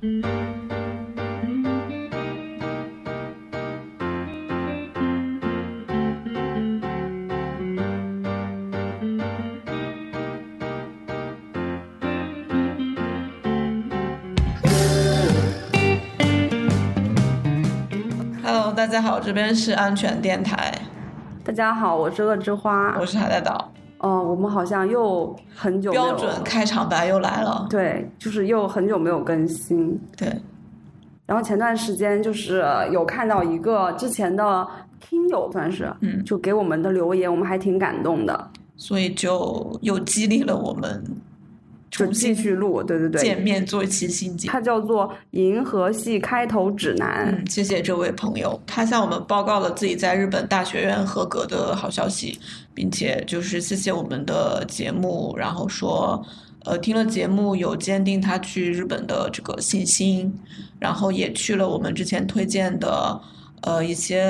Hello，大家好，这边是安全电台，大家好，我是恶之花。我是海带岛。哦，我们好像又很久标准开场白又来了。对，就是又很久没有更新。对，然后前段时间就是有看到一个之前的听友，算是，嗯，就给我们的留言，我们还挺感动的，所以就又激励了我们就继续录。对对对，见面做一期新节目。它叫做《银河系开头指南》。嗯，谢谢这位朋友，他向我们报告了自己在日本大学院合格的好消息，并且就是谢谢我们的节目，然后说，呃，听了节目有坚定他去日本的这个信心，然后也去了我们之前推荐的。呃，一些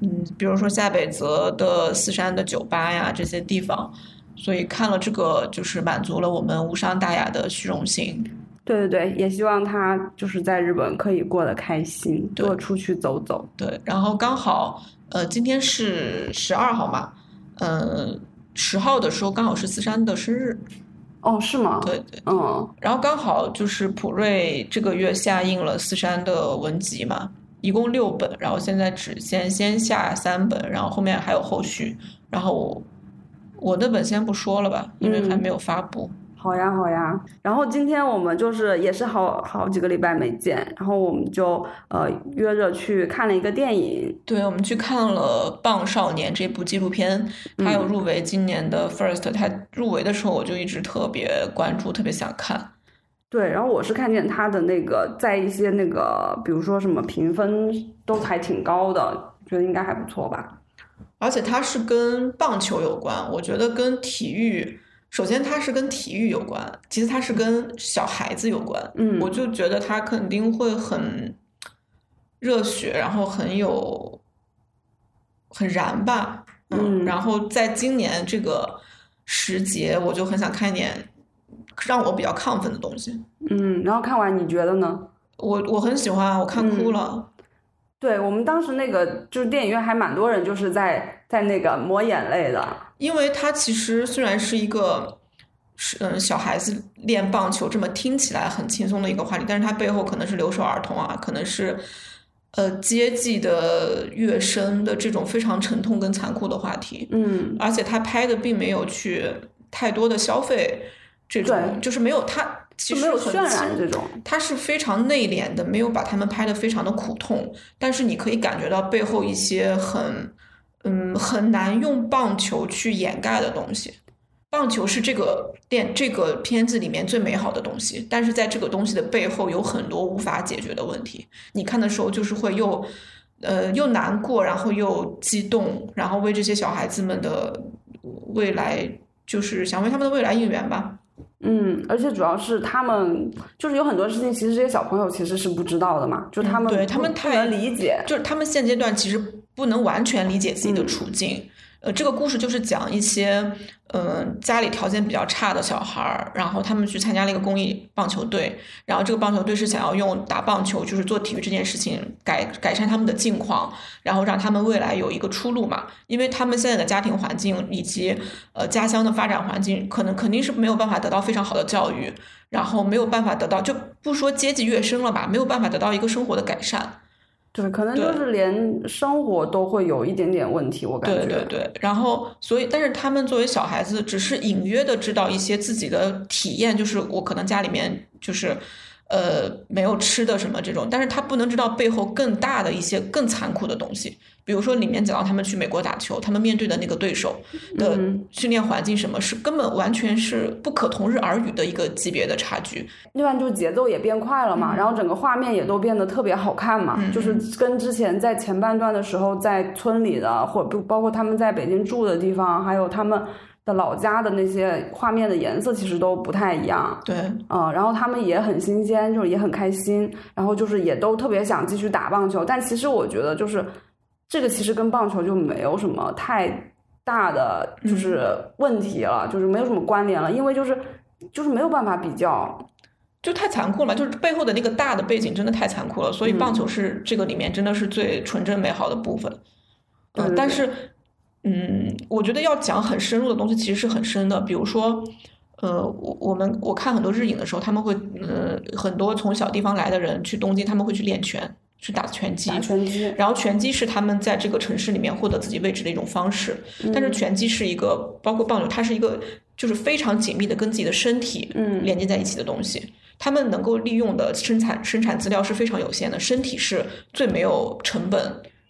嗯，比如说下北泽的四山的酒吧呀，这些地方，所以看了这个，就是满足了我们无伤大雅的虚荣心。对对对，也希望他就是在日本可以过得开心，多出去走走。对，然后刚好，呃，今天是十二号嘛，呃，十号的时候刚好是四山的生日。哦，是吗？对对，嗯。然后刚好就是普瑞这个月下映了四山的文集嘛。一共六本，然后现在只先先下三本，然后后面还有后续。然后我我那本先不说了吧，因为还没有发布。好呀，好呀。然后今天我们就是也是好好几个礼拜没见，然后我们就呃约着去看了一个电影。对，我们去看了《棒少年》这部纪录片，它有入围今年的 First。它入围的时候，我就一直特别关注，特别想看。对，然后我是看见他的那个在一些那个，比如说什么评分都还挺高的，觉得应该还不错吧。而且它是跟棒球有关，我觉得跟体育，首先它是跟体育有关，其实它是跟小孩子有关。嗯，我就觉得他肯定会很热血，然后很有很燃吧。嗯，然后在今年这个时节，我就很想看一点。让我比较亢奋的东西，嗯，然后看完你觉得呢？我我很喜欢，我看哭了。对我们当时那个就是电影院还蛮多人就是在在那个抹眼泪的，因为它其实虽然是一个是嗯小孩子练棒球这么听起来很轻松的一个话题，但是它背后可能是留守儿童啊，可能是呃阶级的跃升的这种非常沉痛跟残酷的话题。嗯，而且他拍的并没有去太多的消费。这种就是没有他，其实没有渲染这种，他是非常内敛的，没有把他们拍的非常的苦痛，但是你可以感觉到背后一些很，嗯，很难用棒球去掩盖的东西。棒球是这个电这个片子里面最美好的东西，但是在这个东西的背后有很多无法解决的问题。你看的时候就是会又，呃，又难过，然后又激动，然后为这些小孩子们的未来，就是想为他们的未来应援吧。嗯，而且主要是他们就是有很多事情，其实这些小朋友其实是不知道的嘛，就他们对他们太难理解，就是他们现阶段其实不能完全理解自己的处境。呃，这个故事就是讲一些，嗯，家里条件比较差的小孩儿，然后他们去参加了一个公益棒球队，然后这个棒球队是想要用打棒球，就是做体育这件事情改改善他们的境况，然后让他们未来有一个出路嘛。因为他们现在的家庭环境以及呃家乡的发展环境，可能肯定是没有办法得到非常好的教育，然后没有办法得到，就不说阶级跃升了吧，没有办法得到一个生活的改善。对，可能就是连生活都会有一点点问题，我感觉。对对对，然后所以，但是他们作为小孩子，只是隐约的知道一些自己的体验，就是我可能家里面就是。呃，没有吃的什么这种，但是他不能知道背后更大的一些更残酷的东西，比如说里面讲到他们去美国打球，他们面对的那个对手的训练环境，什么是根本完全是不可同日而语的一个级别的差距。另外，就是节奏也变快了嘛，然后整个画面也都变得特别好看嘛，就是跟之前在前半段的时候在村里的，或不包括他们在北京住的地方，还有他们。的老家的那些画面的颜色其实都不太一样，对，嗯，然后他们也很新鲜，就是也很开心，然后就是也都特别想继续打棒球。但其实我觉得，就是这个其实跟棒球就没有什么太大的就是问题了，就是没有什么关联了，因为就是就是没有办法比较。就太残酷了，就是背后的那个大的背景真的太残酷了，所以棒球是这个里面真的是最纯真美好的部分。嗯，但是，嗯，我觉得要讲很深入的东西，其实是很深的。比如说，呃，我我们我看很多日影的时候，他们会，呃，很多从小地方来的人去东京，他们会去练拳，去打拳击。打拳击。然后拳击是他们在这个城市里面获得自己位置的一种方式。但是拳击是一个，包括棒球，它是一个就是非常紧密的跟自己的身体连接在一起的东西。他们能够利用的生产生产资料是非常有限的，身体是最没有成本，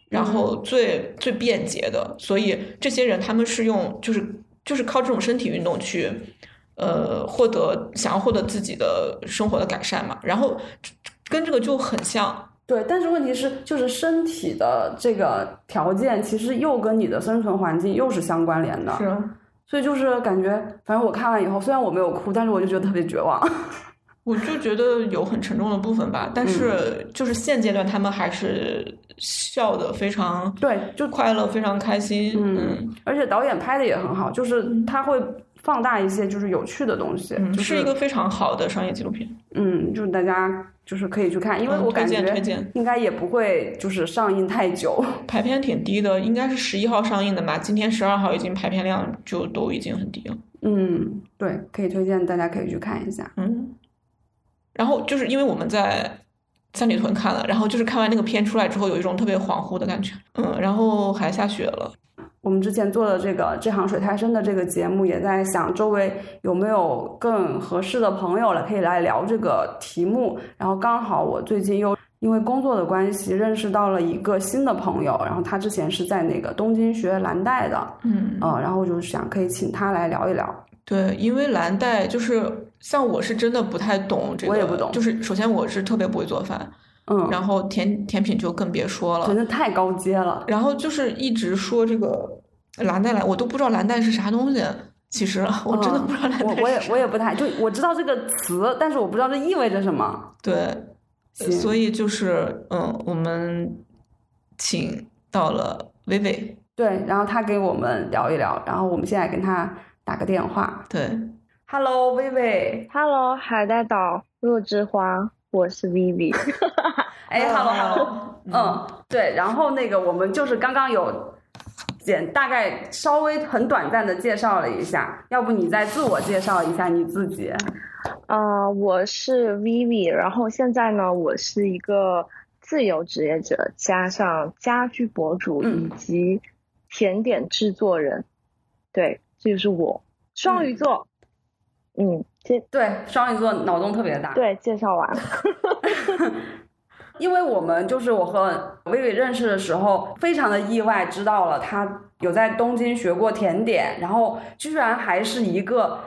然后最最便捷的，所以这些人他们是用就是就是靠这种身体运动去，呃，获得想要获得自己的生活的改善嘛，然后跟这个就很像。对，但是问题是，就是身体的这个条件其实又跟你的生存环境又是相关联的，是，所以就是感觉，反正我看完以后，虽然我没有哭，但是我就觉得特别绝望。我就觉得有很沉重的部分吧，但是就是现阶段他们还是笑的非常对，就快乐，非常开心。嗯，而且导演拍的也很好，就是他会放大一些就是有趣的东西，是一个非常好的商业纪录片。嗯，就是大家就是可以去看，因为我感觉应该也不会就是上映太久，排片挺低的，应该是十一号上映的吧，今天十二号已经排片量就都已经很低了。嗯，对，可以推荐大家可以去看一下。嗯。然后就是因为我们在三里屯看了，然后就是看完那个片出来之后，有一种特别恍惚的感觉，嗯，然后还下雪了。我们之前做的这个这行水太深的这个节目，也在想周围有没有更合适的朋友了，可以来聊这个题目。然后刚好我最近又因为工作的关系认识到了一个新的朋友，然后他之前是在那个东京学蓝带的，嗯，呃，然后就是想可以请他来聊一聊。对，因为蓝带就是像我是真的不太懂这个，我也不懂。就是首先我是特别不会做饭，嗯，然后甜甜品就更别说了，真的太高阶了。然后就是一直说这个蓝带蓝，我都不知道蓝带是啥东西。其实我真的不知道蓝带。我我也我也不太就我知道这个词，但是我不知道这意味着什么。对，所以就是嗯，我们请到了薇薇，对，然后他给我们聊一聊，然后我们现在跟他。打个电话，对，Hello，薇薇，Hello，海带岛若之花，我是 Vivi，哎，Hello，Hello，嗯，对，然后那个我们就是刚刚有简大概稍微很短暂的介绍了一下，要不你再自我介绍一下你自己？啊，我是 Vivi，然后现在呢，我是一个自由职业者，加上家居博主以及甜点制作人，对。这就是我，双鱼座，嗯，介对双鱼座脑洞特别大，对，介绍完了，因为我们就是我和薇薇认识的时候，非常的意外，知道了他有在东京学过甜点，然后居然还是一个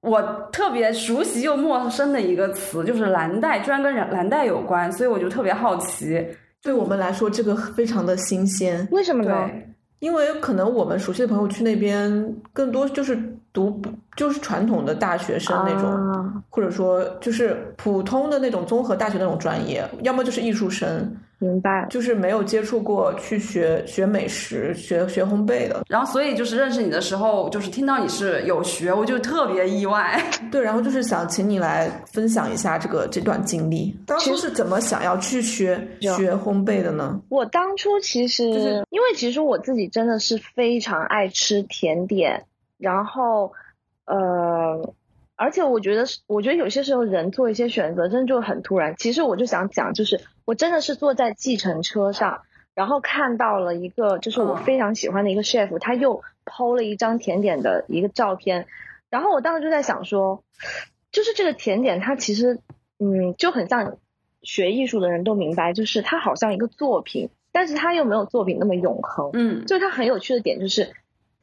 我特别熟悉又陌生的一个词，就是蓝带，居然跟蓝带有关，所以我就特别好奇，对我们来说这个非常的新鲜，为什么呢？因为可能我们熟悉的朋友去那边，更多就是读就是传统的大学生那种，或者说就是普通的那种综合大学那种专业，要么就是艺术生。明白，就是没有接触过去学学美食、学学烘焙的，然后所以就是认识你的时候，就是听到你是有学，我就特别意外。对，然后就是想请你来分享一下这个这段经历。当初是怎么想要去学学烘焙的呢？我当初其实因为其实我自己真的是非常爱吃甜点，然后呃。而且我觉得，我觉得有些时候人做一些选择，真的就很突然。其实我就想讲，就是我真的是坐在计程车上，然后看到了一个，就是我非常喜欢的一个 chef，他又抛了一张甜点的一个照片，然后我当时就在想说，就是这个甜点，它其实，嗯，就很像学艺术的人都明白，就是它好像一个作品，但是它又没有作品那么永恒。嗯，就是它很有趣的点就是。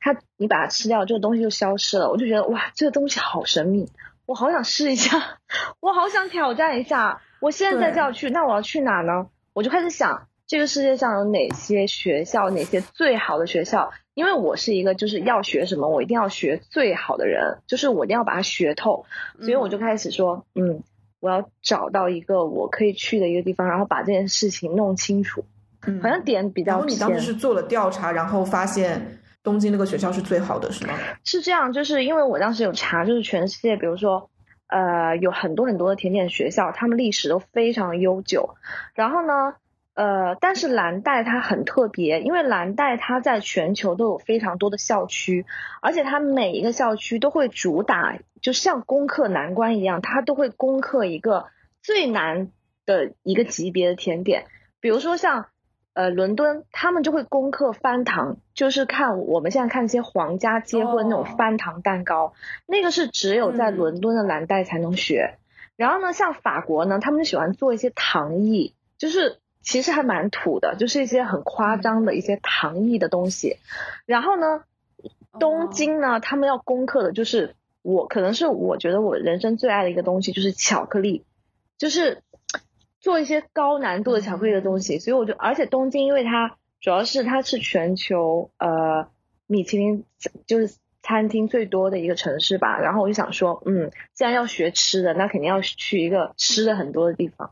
它，你把它吃掉，这个东西就消失了。我就觉得哇，这个东西好神秘，我好想试一下，我好想挑战一下。我现在就要去，那我要去哪呢？我就开始想，这个世界上有哪些学校，哪些最好的学校？因为我是一个就是要学什么，我一定要学最好的人，就是我一定要把它学透。所以我就开始说，嗯，我要找到一个我可以去的一个地方，然后把这件事情弄清楚。嗯，好像点比较。然后你当时是做了调查，然后发现。东京那个学校是最好的，是吗？是这样，就是因为我当时有查，就是全世界，比如说，呃有很多很多的甜点学校，他们历史都非常悠久。然后呢，呃，但是蓝带它很特别，因为蓝带它在全球都有非常多的校区，而且它每一个校区都会主打，就像攻克难关一样，它都会攻克一个最难的一个级别的甜点，比如说像。呃，伦敦他们就会攻克翻糖，就是看我们现在看一些皇家结婚那种翻糖蛋糕，那个是只有在伦敦的蓝带才能学。然后呢，像法国呢，他们就喜欢做一些糖艺，就是其实还蛮土的，就是一些很夸张的一些糖艺的东西。然后呢，东京呢，他们要攻克的就是我可能是我觉得我人生最爱的一个东西，就是巧克力，就是。做一些高难度的巧克力的东西，所以我就，而且东京因为它主要是它是全球呃米其林就是餐厅最多的一个城市吧，然后我就想说，嗯，既然要学吃的，那肯定要去一个吃的很多的地方。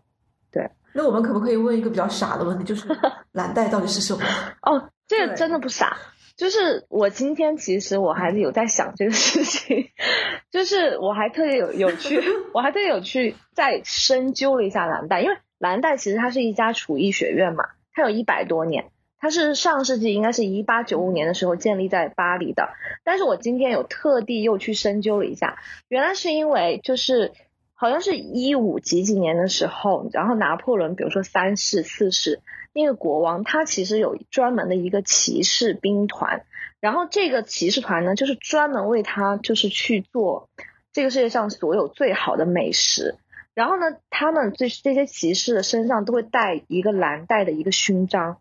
对，那我们可不可以问一个比较傻的问题，就是蓝带到底是什么？哦，这个真的不傻，就是我今天其实我还是有在想这个事情，就是我还特别有有去，我还特别有去再深究了一下蓝带，因为。蓝带其实它是一家厨艺学院嘛，它有一百多年，它是上世纪应该是一八九五年的时候建立在巴黎的。但是我今天有特地又去深究了一下，原来是因为就是好像是一五几几年的时候，然后拿破仑比如说三世四世那个国王，他其实有专门的一个骑士兵团，然后这个骑士团呢就是专门为他就是去做这个世界上所有最好的美食。然后呢，他们这这些骑士的身上都会带一个蓝带的一个勋章，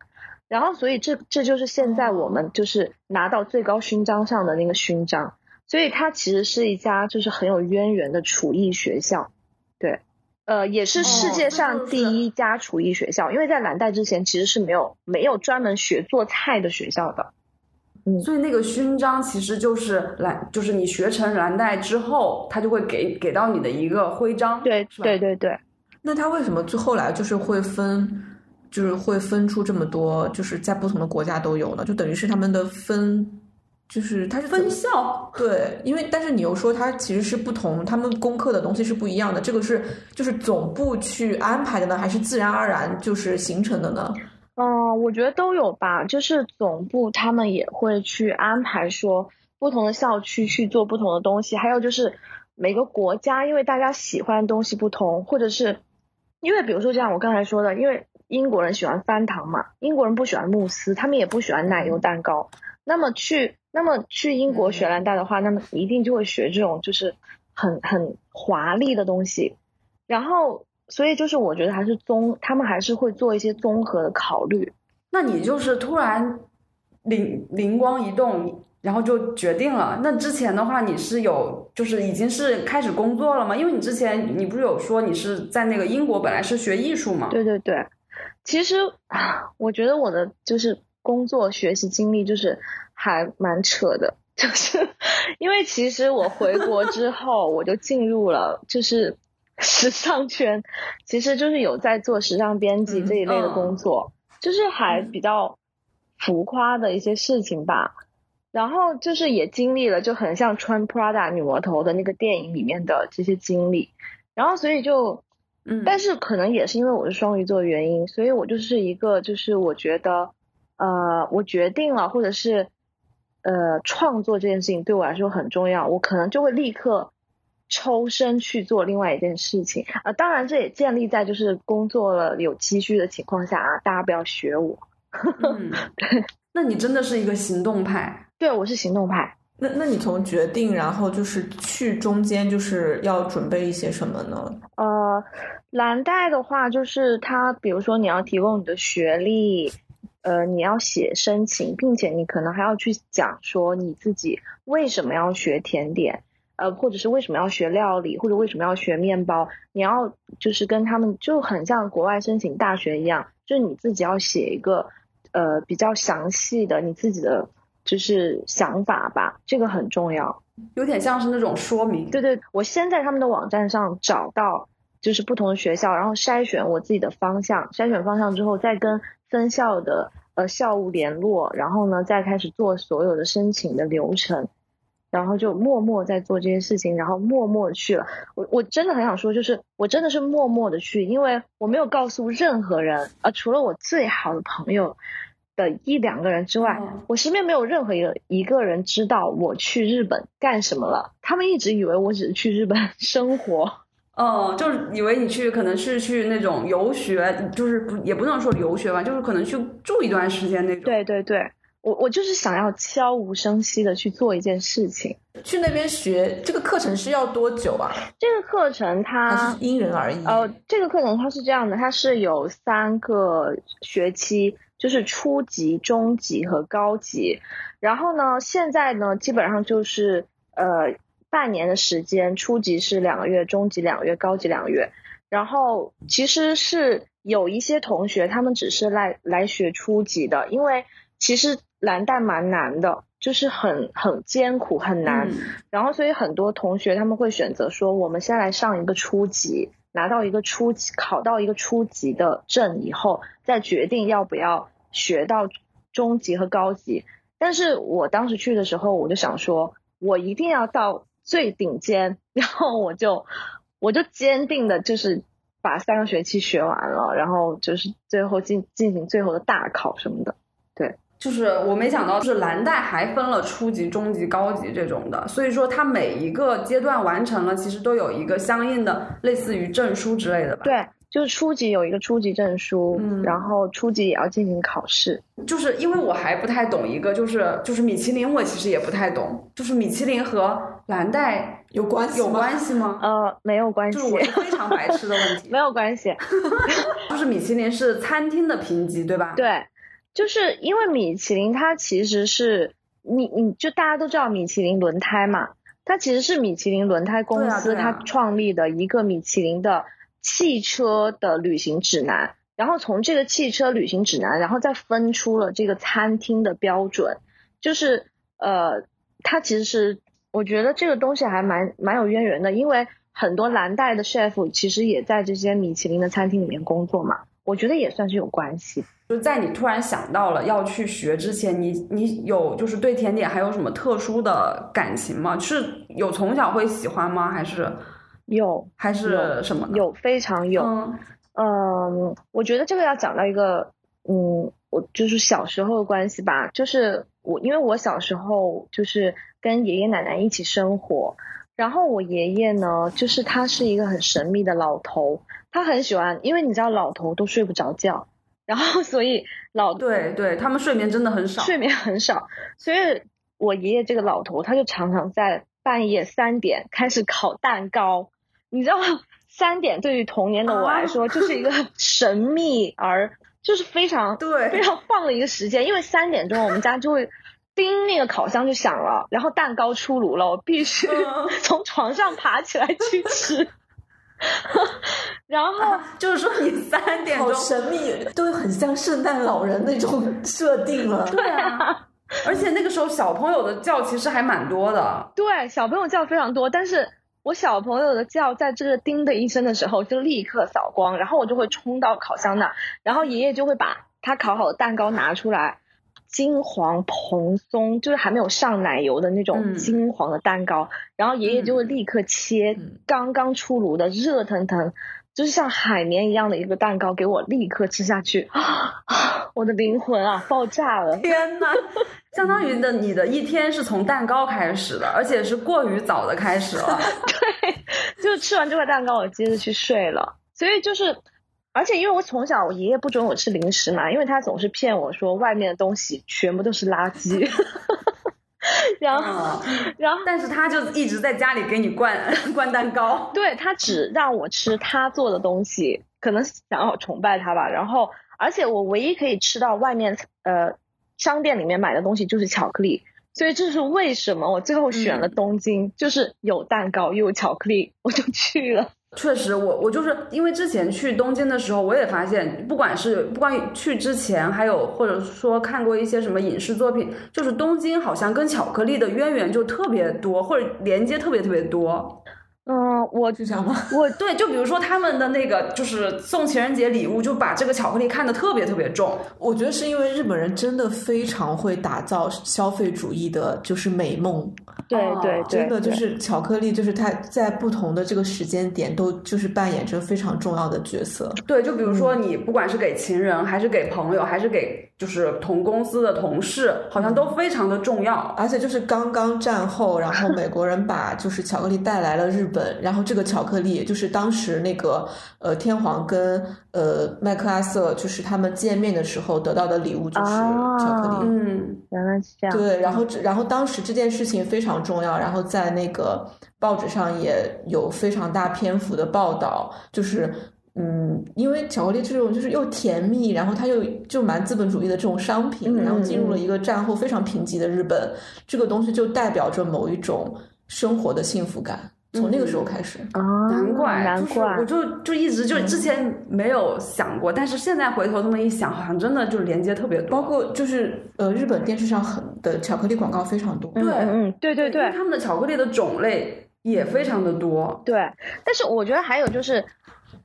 然后所以这这就是现在我们就是拿到最高勋章上的那个勋章，所以它其实是一家就是很有渊源的厨艺学校，呃，也是世界上第一家厨艺学校，因为在蓝带之前其实是没有没有专门学做菜的学校的。嗯所以那个勋章其实就是蓝，就是你学成蓝带之后，他就会给给到你的一个徽章，对，对对对。那他为什么最后来就是会分，就是会分出这么多，就是在不同的国家都有呢？就等于是他们的分，就是它是分校，对，因为但是你又说它其实是不同，他们攻克的东西是不一样的，这个是就是总部去安排的呢，还是自然而然就是形成的呢？嗯，我觉得都有吧。就是总部他们也会去安排说不同的校区去做不同的东西，还有就是每个国家因为大家喜欢的东西不同，或者是因为比如说像我刚才说的，因为英国人喜欢翻糖嘛，英国人不喜欢慕斯，他们也不喜欢奶油蛋糕。那么去那么去英国学蓝带的话，那么一定就会学这种就是很很华丽的东西，然后。所以就是我觉得还是综，他们还是会做一些综合的考虑。那你就是突然灵灵光一动，然后就决定了。那之前的话，你是有就是已经是开始工作了吗？因为你之前你不是有说你是在那个英国本来是学艺术吗？对对对，其实我觉得我的就是工作学习经历就是还蛮扯的，就是因为其实我回国之后我就进入了就是。时尚圈其实就是有在做时尚编辑这一类的工作，就是还比较浮夸的一些事情吧。然后就是也经历了，就很像穿 Prada 女魔头的那个电影里面的这些经历。然后所以就，嗯，但是可能也是因为我是双鱼座的原因，所以我就是一个就是我觉得，呃，我决定了，或者是呃，创作这件事情对我来说很重要，我可能就会立刻。抽身去做另外一件事情啊，当然这也建立在就是工作了有积蓄的情况下啊，大家不要学我。对，那你真的是一个行动派？对，我是行动派。那那你从决定然后就是去中间就是要准备一些什么呢？呃，蓝带的话就是他，比如说你要提供你的学历，呃，你要写申请，并且你可能还要去讲说你自己为什么要学甜点。呃，或者是为什么要学料理，或者为什么要学面包？你要就是跟他们就很像国外申请大学一样，就是你自己要写一个呃比较详细的你自己的就是想法吧，这个很重要，有点像是那种说明。对对，我先在他们的网站上找到就是不同的学校，然后筛选我自己的方向，筛选方向之后再跟分校的呃校务联络，然后呢再开始做所有的申请的流程。然后就默默在做这些事情，然后默默去了。我我真的很想说，就是我真的是默默的去，因为我没有告诉任何人，啊，除了我最好的朋友的一两个人之外，我身边没有任何一个一个人知道我去日本干什么了。他们一直以为我只是去日本 生活，哦，就是以为你去可能是去那种游学，就是不也不能说游学吧，就是可能去住一段时间那种。对对对。我我就是想要悄无声息的去做一件事情，去那边学这个课程是要多久啊？这个课程它因人而异。呃，这个课程它是这样的，它是有三个学期，就是初级、中级和高级。然后呢，现在呢，基本上就是呃半年的时间，初级是两个月，中级两个月，高级两个月。然后其实是有一些同学他们只是来来学初级的，因为其实。蓝带蛮难的，就是很很艰苦很难，然后所以很多同学他们会选择说，我们先来上一个初级，拿到一个初级，考到一个初级的证以后，再决定要不要学到中级和高级。但是我当时去的时候，我就想说，我一定要到最顶尖，然后我就我就坚定的就是把三个学期学完了，然后就是最后进进行最后的大考什么的，对。就是我没想到，就是蓝带还分了初级、中级、高级这种的，所以说它每一个阶段完成了，其实都有一个相应的类似于证书之类的吧？对，就是初级有一个初级证书，嗯，然后初级也要进行考试。就是因为我还不太懂一个，就是就是米其林，我其实也不太懂，就是米其林和蓝带有关系有关系吗？呃，没有关系，就是我是非常白痴的问题，没有关系，就是米其林是餐厅的评级，对吧？对。就是因为米其林，它其实是你，你就大家都知道米其林轮胎嘛，它其实是米其林轮胎公司它创立的一个米其林的汽车的旅行指南，然后从这个汽车旅行指南，然后再分出了这个餐厅的标准，就是呃，它其实是我觉得这个东西还蛮蛮有渊源的，因为很多蓝带的 chef 其实也在这些米其林的餐厅里面工作嘛，我觉得也算是有关系。就在你突然想到了要去学之前，你你有就是对甜点还有什么特殊的感情吗？是有从小会喜欢吗？还是有还是什么？有非常有。嗯，我觉得这个要讲到一个，嗯，我就是小时候的关系吧。就是我因为我小时候就是跟爷爷奶奶一起生活，然后我爷爷呢，就是他是一个很神秘的老头，他很喜欢，因为你知道老头都睡不着觉。然后，所以老对对，他们睡眠真的很少，睡眠很少。所以，我爷爷这个老头，他就常常在半夜三点开始 烤蛋糕。你知道，三点对于童年的我来说，就是一个神秘而就是非常对非常棒的一个时间。因为三点钟，我们家就会叮，那个烤箱就响了，然后蛋糕出炉了，我必须 从床上爬起来去吃。然后就是说，你三点钟神秘，都很像圣诞老人那种设定了。对啊，而且那个时候小朋友的觉其实还蛮多的。对，小朋友觉非常多，但是我小朋友的叫在这个叮的一声的时候就立刻扫光，然后我就会冲到烤箱那，然后爷爷就会把他烤好的蛋糕拿出来。金黄蓬松，就是还没有上奶油的那种金黄的蛋糕，然后爷爷就会立刻切刚刚出炉的热腾腾，就是像海绵一样的一个蛋糕给我立刻吃下去，啊，我的灵魂啊，爆炸了！天呐，相当于的你的一天是从蛋糕开始的，而且是过于早的开始了。对，就吃完这块蛋糕，我接着去睡了。所以就是。而且因为我从小我爷爷不准我吃零食嘛，因为他总是骗我说外面的东西全部都是垃圾，然后然后但是他就一直在家里给你灌 灌蛋糕，对他只让我吃他做的东西，可能想要崇拜他吧。然后而且我唯一可以吃到外面呃商店里面买的东西就是巧克力，所以这是为什么我最后选了东京，就是有蛋糕又有巧克力，我就去了。确实，我我就是因为之前去东京的时候，我也发现，不管是不管去之前，还有或者说看过一些什么影视作品，就是东京好像跟巧克力的渊源就特别多，或者连接特别特别多。嗯，我是这样吗？我对，就比如说他们的那个，就是送情人节礼物，就把这个巧克力看得特别特别重。我觉得是因为日本人真的非常会打造消费主义的，就是美梦。对对对，真的就是巧克力，就是它在不同的这个时间点都就是扮演着非常重要的角色。对，就比如说你不管是给情人，还是给朋友，还是给就是同公司的同事，好像都非常的重要。而且就是刚刚战后，然后美国人把就是巧克力带来了日本，然后这个巧克力就是当时那个呃天皇跟呃麦克阿瑟就是他们见面的时候得到的礼物就是巧克力。嗯，原来是这样。对，然后然后当时这件事情非常重要，然后在那个报纸上也有非常大篇幅的报道，就是嗯，因为巧克力这种就是又甜蜜，然后它又就蛮资本主义的这种商品，然后进入了一个战后非常贫瘠的日本，这个东西就代表着某一种生活的幸福感。从那个时候开始，难怪，难怪，我就就一直就之前没有想过，但是现在回头这么一想，好像真的就连接特别多。包括就是呃，日本电视上很的巧克力广告非常多，对，嗯，对对对，他们的巧克力的种类也非常的多，对。但是我觉得还有就是，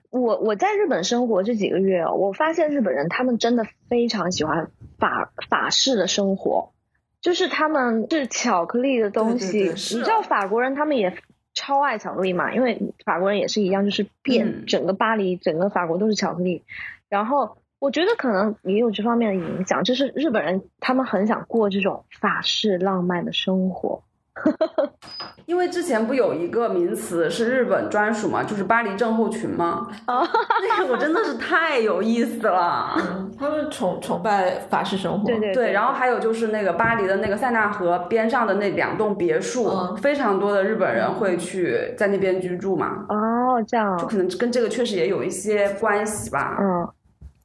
我我在日本生活这几个月，哦我发现日本人他们真的非常喜欢法法式的生活，就是他们是巧克力的东西，你知道法国人他们也。超爱巧克力嘛，因为法国人也是一样，就是遍整个巴黎、整个法国都是巧克力。然后我觉得可能也有这方面的影响，就是日本人他们很想过这种法式浪漫的生活。因为之前不有一个名词是日本专属嘛，就是巴黎症候群嘛。哦，那个我真的是太有意思了。他们崇崇拜法式生活，对对对。然后还有就是那个巴黎的那个塞纳河边上的那两栋别墅，非常多的日本人会去在那边居住嘛。哦，这样，就可能跟这个确实也有一些关系吧。嗯，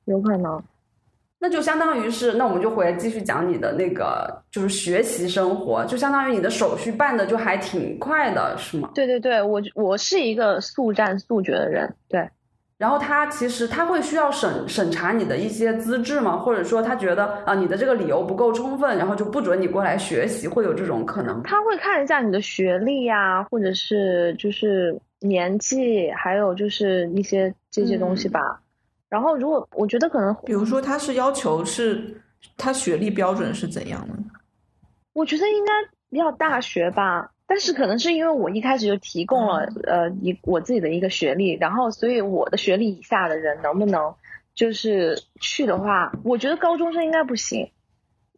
有可能。那就相当于是，那我们就回来继续讲你的那个，就是学习生活，就相当于你的手续办的就还挺快的，是吗？对对对，我我是一个速战速决的人，对。然后他其实他会需要审审查你的一些资质吗？或者说他觉得啊你的这个理由不够充分，然后就不准你过来学习，会有这种可能？他会看一下你的学历呀，或者是就是年纪，还有就是一些这些东西吧。然后，如果我觉得可能，比如说他是要求是，他学历标准是怎样的？我觉得应该要大学吧，但是可能是因为我一开始就提供了呃一我自己的一个学历，然后所以我的学历以下的人能不能就是去的话，我觉得高中生应该不行，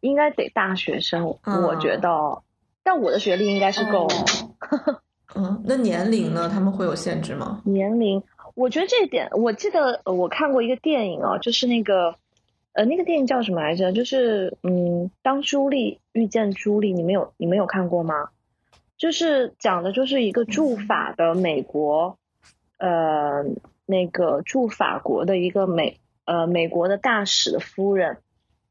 应该得大学生。我觉得，但我的学历应该是够。嗯，那年龄呢？他们会有限制吗？年龄。我觉得这一点，我记得我看过一个电影哦，就是那个，呃，那个电影叫什么来着？就是嗯，当朱莉遇见朱莉，你们有你们有看过吗？就是讲的就是一个驻法的美国，呃，那个驻法国的一个美呃美国的大使的夫人，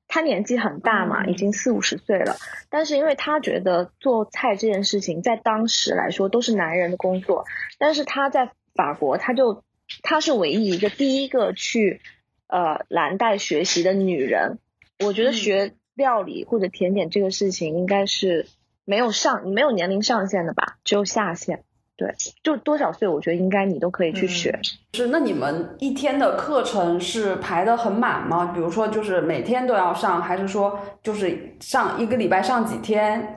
她年纪很大嘛，已经四五十岁了，但是因为她觉得做菜这件事情在当时来说都是男人的工作，但是她在法国，她就她是唯一一个第一个去呃蓝带学习的女人。我觉得学料理或者甜点这个事情应该是没有上没有年龄上限的吧，只有下限。对，就多少岁，我觉得应该你都可以去学。是，那你们一天的课程是排的很满吗？比如说，就是每天都要上，还是说就是上一个礼拜上几天？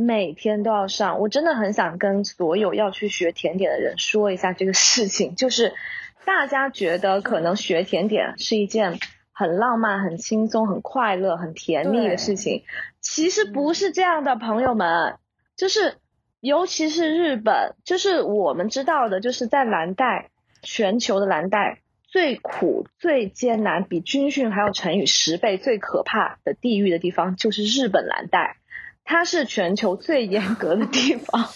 每天都要上，我真的很想跟所有要去学甜点的人说一下这个事情，就是大家觉得可能学甜点是一件很浪漫、很轻松、很快乐、很甜蜜的事情，其实不是这样的，朋友们，就是尤其是日本，就是我们知道的，就是在蓝带，全球的蓝带最苦、最艰难，比军训还要乘以十倍，最可怕的地狱的地方就是日本蓝带。它是全球最严格的地方，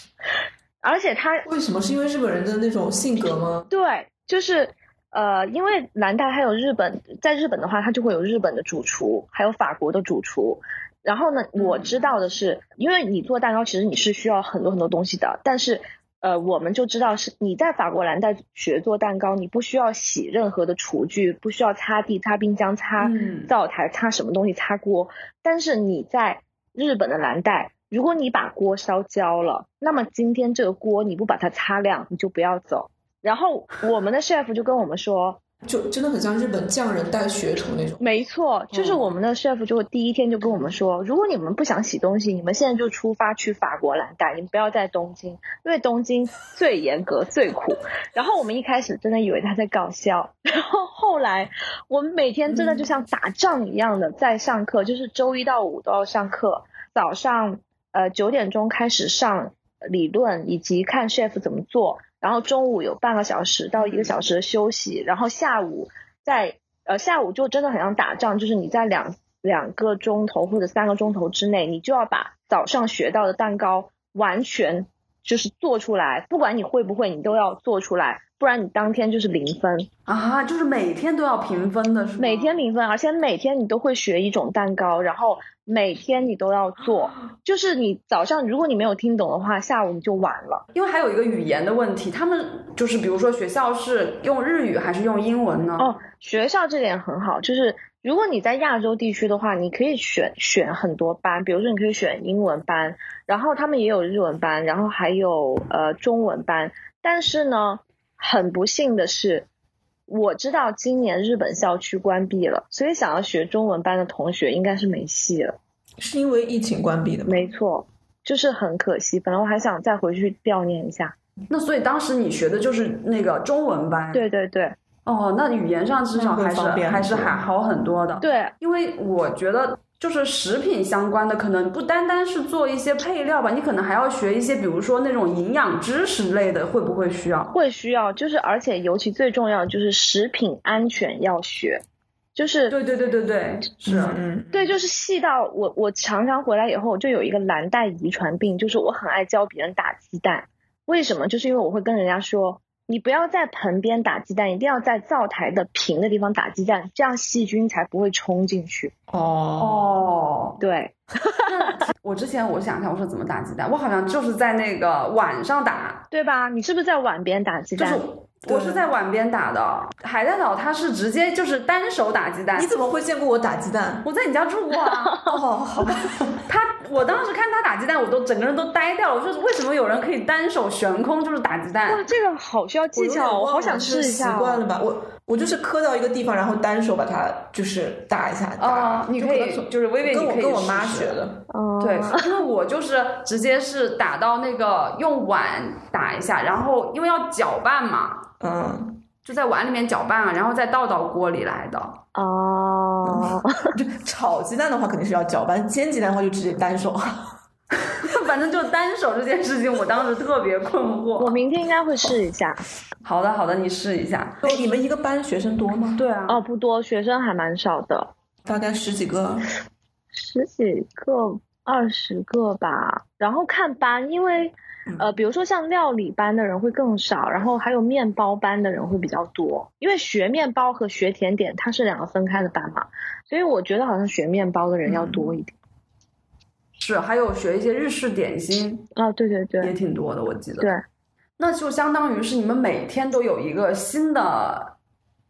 而且它为什么？是因为日本人的那种性格吗？对，就是呃，因为蓝带还有日本，在日本的话，它就会有日本的主厨，还有法国的主厨。然后呢，我知道的是，因为你做蛋糕，其实你是需要很多很多东西的。但是呃，我们就知道是你在法国蓝带学做蛋糕，你不需要洗任何的厨具，不需要擦地、擦冰箱、擦灶台、擦什么东西、擦锅。但是你在日本的蓝带，如果你把锅烧焦了，那么今天这个锅你不把它擦亮，你就不要走。然后我们的 chef 就跟我们说。就真的很像日本匠人带学徒那种。没错，就是我们的 chef 就会第一天就跟我们说，如果你们不想洗东西，你们现在就出发去法国蓝带，你们不要在东京，因为东京最严格、最苦。然后我们一开始真的以为他在搞笑，然后后来我们每天真的就像打仗一样的在上课，就是周一到五都要上课，早上呃九点钟开始上理论以及看 chef 怎么做。然后中午有半个小时到一个小时的休息，然后下午在呃下午就真的很像打仗，就是你在两两个钟头或者三个钟头之内，你就要把早上学到的蛋糕完全就是做出来，不管你会不会，你都要做出来。不然你当天就是零分啊，就是每天都要评分的是吗？每天零分，而且每天你都会学一种蛋糕，然后每天你都要做。就是你早上如果你没有听懂的话，下午你就晚了。因为还有一个语言的问题，他们就是比如说学校是用日语还是用英文呢？哦，学校这点很好，就是如果你在亚洲地区的话，你可以选选很多班，比如说你可以选英文班，然后他们也有日文班，然后还有呃中文班，但是呢。很不幸的是，我知道今年日本校区关闭了，所以想要学中文班的同学应该是没戏了。是因为疫情关闭的吗？没错，就是很可惜。本来我还想再回去悼念一下。那所以当时你学的就是那个中文班？对对对。哦，那语言上至少还是还是还好很多的。对，因为我觉得。就是食品相关的，可能不单单是做一些配料吧，你可能还要学一些，比如说那种营养知识类的，会不会需要？会需要，就是而且尤其最重要就是食品安全要学，就是对对对对对，是嗯，对，就是细到我我常常回来以后就有一个蓝带遗传病，就是我很爱教别人打鸡蛋，为什么？就是因为我会跟人家说。你不要在盆边打鸡蛋，一定要在灶台的平的地方打鸡蛋，这样细菌才不会冲进去。哦哦，对。我之前我想一下，我说怎么打鸡蛋，我好像就是在那个碗上打，对吧？你是不是在碗边打鸡蛋？就是我是在碗边打的。海带岛他是直接就是单手打鸡蛋。你怎么会见过我打鸡蛋？我在你家住过啊。哦，好吧。他，我当时看他打鸡蛋，我都整个人都呆掉了。我说为什么有人可以单手悬空就是打鸡蛋？哇，这个好需要技巧，我好想试一下。习惯了吧？我我就是磕到一个地方，然后单手把它就是打一下。啊，你可以就是微微，跟我跟我妈学的。哦，对，因为我就是直接是打到那个用碗打一下，然后因为要搅拌嘛。嗯，就在碗里面搅拌啊，然后再倒到锅里来的。哦，就炒鸡蛋的话肯定是要搅拌，煎鸡蛋的话就直接单手。反正就单手这件事情，我当时特别困惑。我明天应该会试一下。好的，好的，你试一下。哎，你们一个班学生多吗？对啊。哦，不多，学生还蛮少的，大概十几个。十几个、二十个吧。然后看班，因为。呃，比如说像料理班的人会更少，然后还有面包班的人会比较多，因为学面包和学甜点它是两个分开的班嘛，所以我觉得好像学面包的人要多一点。是，还有学一些日式点心啊，对对对，也挺多的，我记得。对，那就相当于是你们每天都有一个新的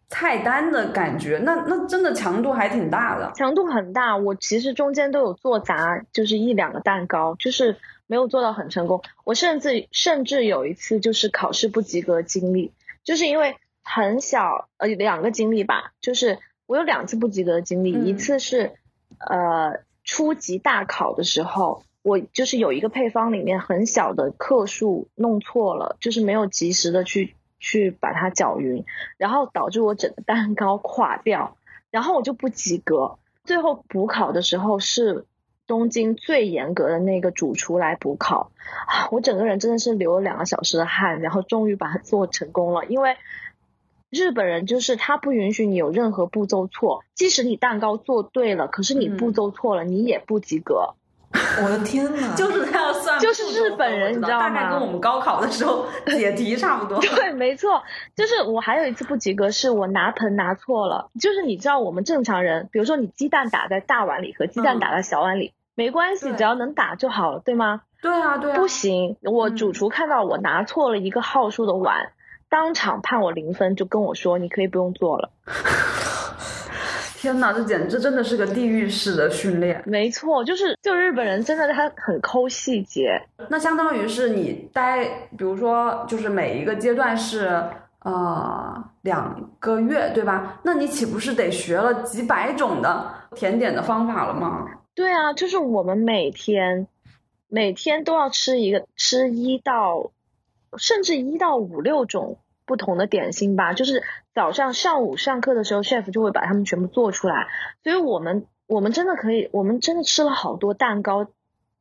菜单的感觉，那那真的强度还挺大的，强度很大。我其实中间都有做砸，就是一两个蛋糕，就是。没有做到很成功，我甚至甚至有一次就是考试不及格经历，就是因为很小呃两个经历吧，就是我有两次不及格的经历，一次是呃初级大考的时候，我就是有一个配方里面很小的克数弄错了，就是没有及时的去去把它搅匀，然后导致我整个蛋糕垮掉，然后我就不及格，最后补考的时候是。东京最严格的那个主厨来补考啊！我整个人真的是流了两个小时的汗，然后终于把它做成功了。因为日本人就是他不允许你有任何步骤错，即使你蛋糕做对了，可是你步骤错了，你也不及格。我的天呐，就是他要算，就是日本人，你知道吗？大概跟我们高考的时候 解题差不多。对，没错，就是我还有一次不及格，是我拿盆拿错了。就是你知道，我们正常人，比如说你鸡蛋打在大碗里和鸡蛋打在小碗里，没关系，只要能打就好了，对吗？对啊，对啊。不行，我主厨看到我拿错了一个号数的碗，当场判我零分，就跟我说：“你可以不用做了。”天哪，这简直真的是个地狱式的训练。没错，就是就日本人真的他很抠细节。那相当于是你待，比如说就是每一个阶段是呃两个月，对吧？那你岂不是得学了几百种的甜点的方法了吗？对啊，就是我们每天每天都要吃一个吃一到甚至一到五六种不同的点心吧。就是早上上午上课的时候，chef 就会把它们全部做出来。所以我们我们真的可以，我们真的吃了好多蛋糕、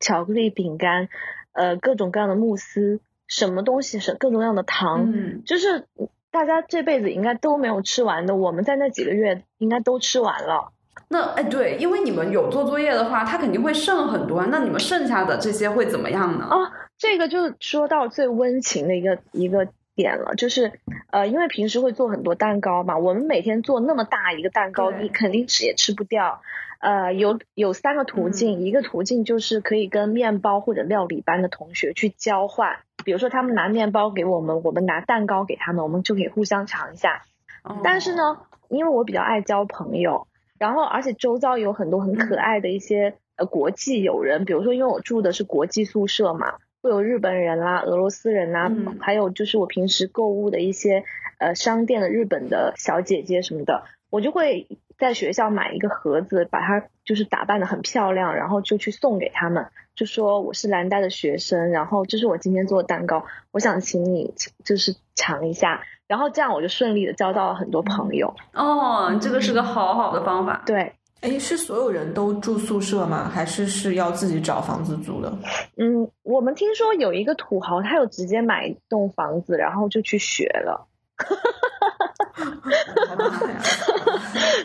巧克力饼干，呃，各种各样的慕斯，什么东西是各种各样的糖，嗯，就是大家这辈子应该都没有吃完的，我们在那几个月应该都吃完了。那哎对，因为你们有做作业的话，他肯定会剩很多。那你们剩下的这些会怎么样呢？啊，这个就说到最温情的一个一个点了，就是呃，因为平时会做很多蛋糕嘛，我们每天做那么大一个蛋糕，你肯定吃也吃不掉。呃，有有三个途径，一个途径就是可以跟面包或者料理班的同学去交换，比如说他们拿面包给我们，我们拿蛋糕给他们，我们就可以互相尝一下。哦但是呢，因为我比较爱交朋友，然后而且周遭有很多很可爱的一些呃国际友人，比如说因为我住的是国际宿舍嘛，会有日本人啦、俄罗斯人啦，嗯还有就是我平时购物的一些呃商店的日本的小姐姐什么的，我就会在学校买一个盒子，把它就是打扮的很漂亮，然后就去送给他们，就说我是蓝带的学生，然后这是我今天做的蛋糕，我想请你就是尝一下。然后这样我就顺利的交到了很多朋友。哦，这个是个好好的方法。对，哎，是所有人都住宿舍吗？还是是要自己找房子租的？嗯，我们听说有一个土豪，他有直接买一栋房子，然后就去学了。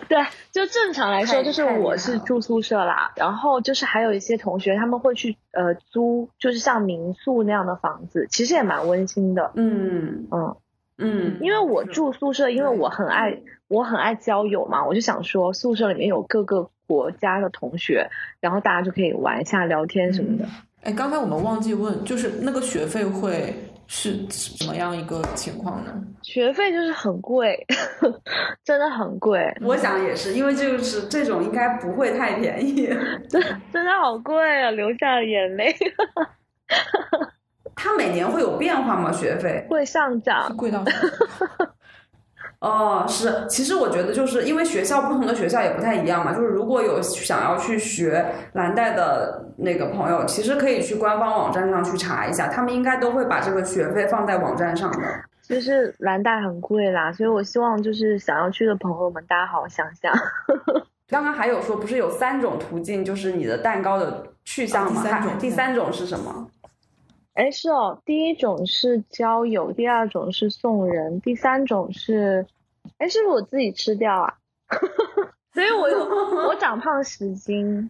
对，就正常来说，就是我是住宿舍啦，然后就是还有一些同学他们会去呃租，就是像民宿那样的房子，其实也蛮温馨的。嗯嗯，嗯，因为我住宿舍，因为我很爱我很爱交友嘛，我就想说宿舍里面有各个国家的同学，然后大家就可以玩一下、聊天什么的。哎，刚才我们忘记问，就是那个学费会是什么样一个情况呢？学费就是很贵，真的很贵，我想也是，因为就是这种应该不会太便宜。真的好贵啊，流下了眼泪。它每年会有变化吗？学费？会上涨，贵到什么哦，是，其实我觉得就是因为学校不同的学校也不太一样嘛，就是如果有想要去学蓝带的那个朋友，其实可以去官方网站上去查一下，他们应该都会把这个学费放在网站上的。就是蓝带很贵啦，所以我希望就是想要去的朋友们，大家好好想想。刚刚还有说，不是有三种途径，就是你的蛋糕的去向吗？啊第三种第三种是什么？哎，是哦，第一种是交友，第二种是送人，第三种是，哎，是不是我自己吃掉啊？所以我有我长胖十斤，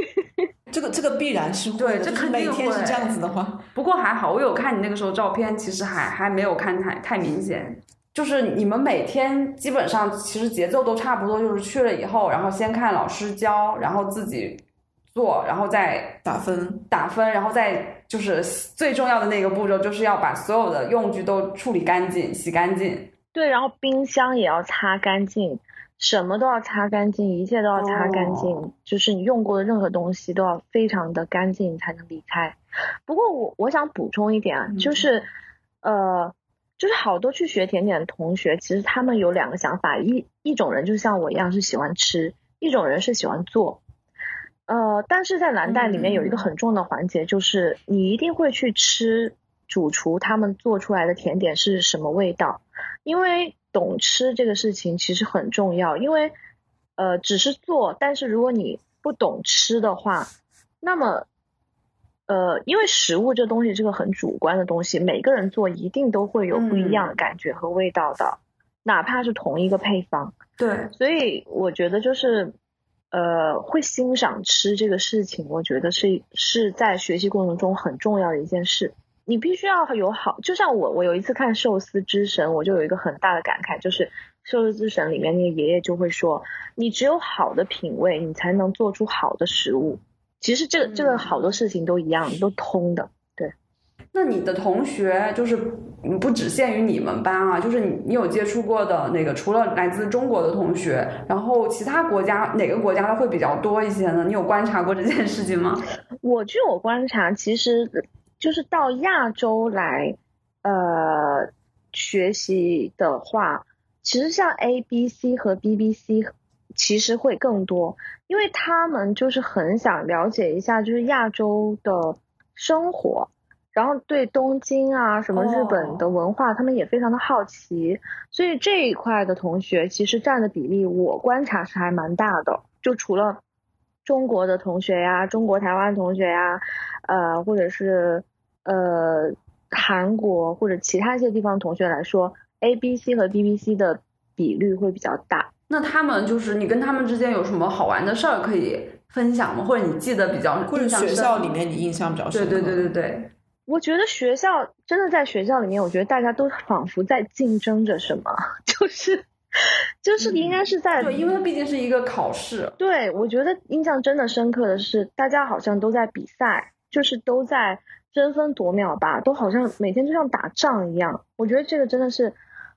这个这个必然是会对这肯定每天是这样子的话，不过还好，我有看你那个时候照片，其实还还没有看太太明显。就是你们每天基本上其实节奏都差不多，就是去了以后，然后先看老师教，然后自己做，然后再打分。打分，然后再就是最重要的那个步骤，就是要把所有的用具都处理干净、洗干净。对，然后冰箱也要擦干净，什么都要擦干净，一切都要擦干净，哦就是你用过的任何东西都要非常的干净才能离开。不过我我想补充一点啊，嗯就是呃，就是好多去学甜点的同学，其实他们有两个想法，一一种人就像我一样是喜欢吃，一种人是喜欢做。呃，但是在蓝带里面有一个嗯很重要的环节，就是你一定会去吃主厨他们做出来的甜点是什么味道，因为懂吃这个事情其实很重要。因为呃，只是做，但是如果你不懂吃的话，那么呃，因为食物这东西是个很主观的东西，每个人做一定都会有不一样的感觉和味道的，哪怕是同一个配方。对，所以我觉得就是，呃，会欣赏吃这个事情，我觉得是是在学习过程中很重要的一件事。你必须要有好，就像我，我有一次看《寿司之神》，我就有一个很大的感慨，就是《寿司之神》里面那个爷爷就会说，你只有好的品味，你才能做出好的食物。其实这个这个嗯好多事情都一样，都通的。那你的同学就是不只限于你们班啊，就是你你有接触过的那个，除了来自中国的同学，然后其他国家哪个国家的会比较多一些呢？你有观察过这件事情吗？我据我观察，其实就是到亚洲来，呃，学习的话，其实像 A B C 和 B B C 其实会更多，因为他们就是很想了解一下，就是亚洲的生活。然后对东京啊，什么日本的文化，他们也非常的好奇，所以这一块的同学其实占的比例，我观察是还蛮大的。就除了中国的同学呀，中国台湾同学呀，呃，或者是呃韩国或者其他一些地方同学来说，A B C 和 B B C 的比率会比较大。那他们就是你跟他们之间有什么好玩的事儿可以分享吗？或者你记得比较，或者学校里面你印象比较深刻？对对对对对。我觉得学校真的在学校里面，我觉得大家都仿佛在竞争着什么，就是就是应该是在对，因为它毕竟是一个考试。对，我觉得印象真的深刻的是，大家好像都在比赛，就是都在争分夺秒吧，都好像每天就像打仗一样。我觉得这个真的是，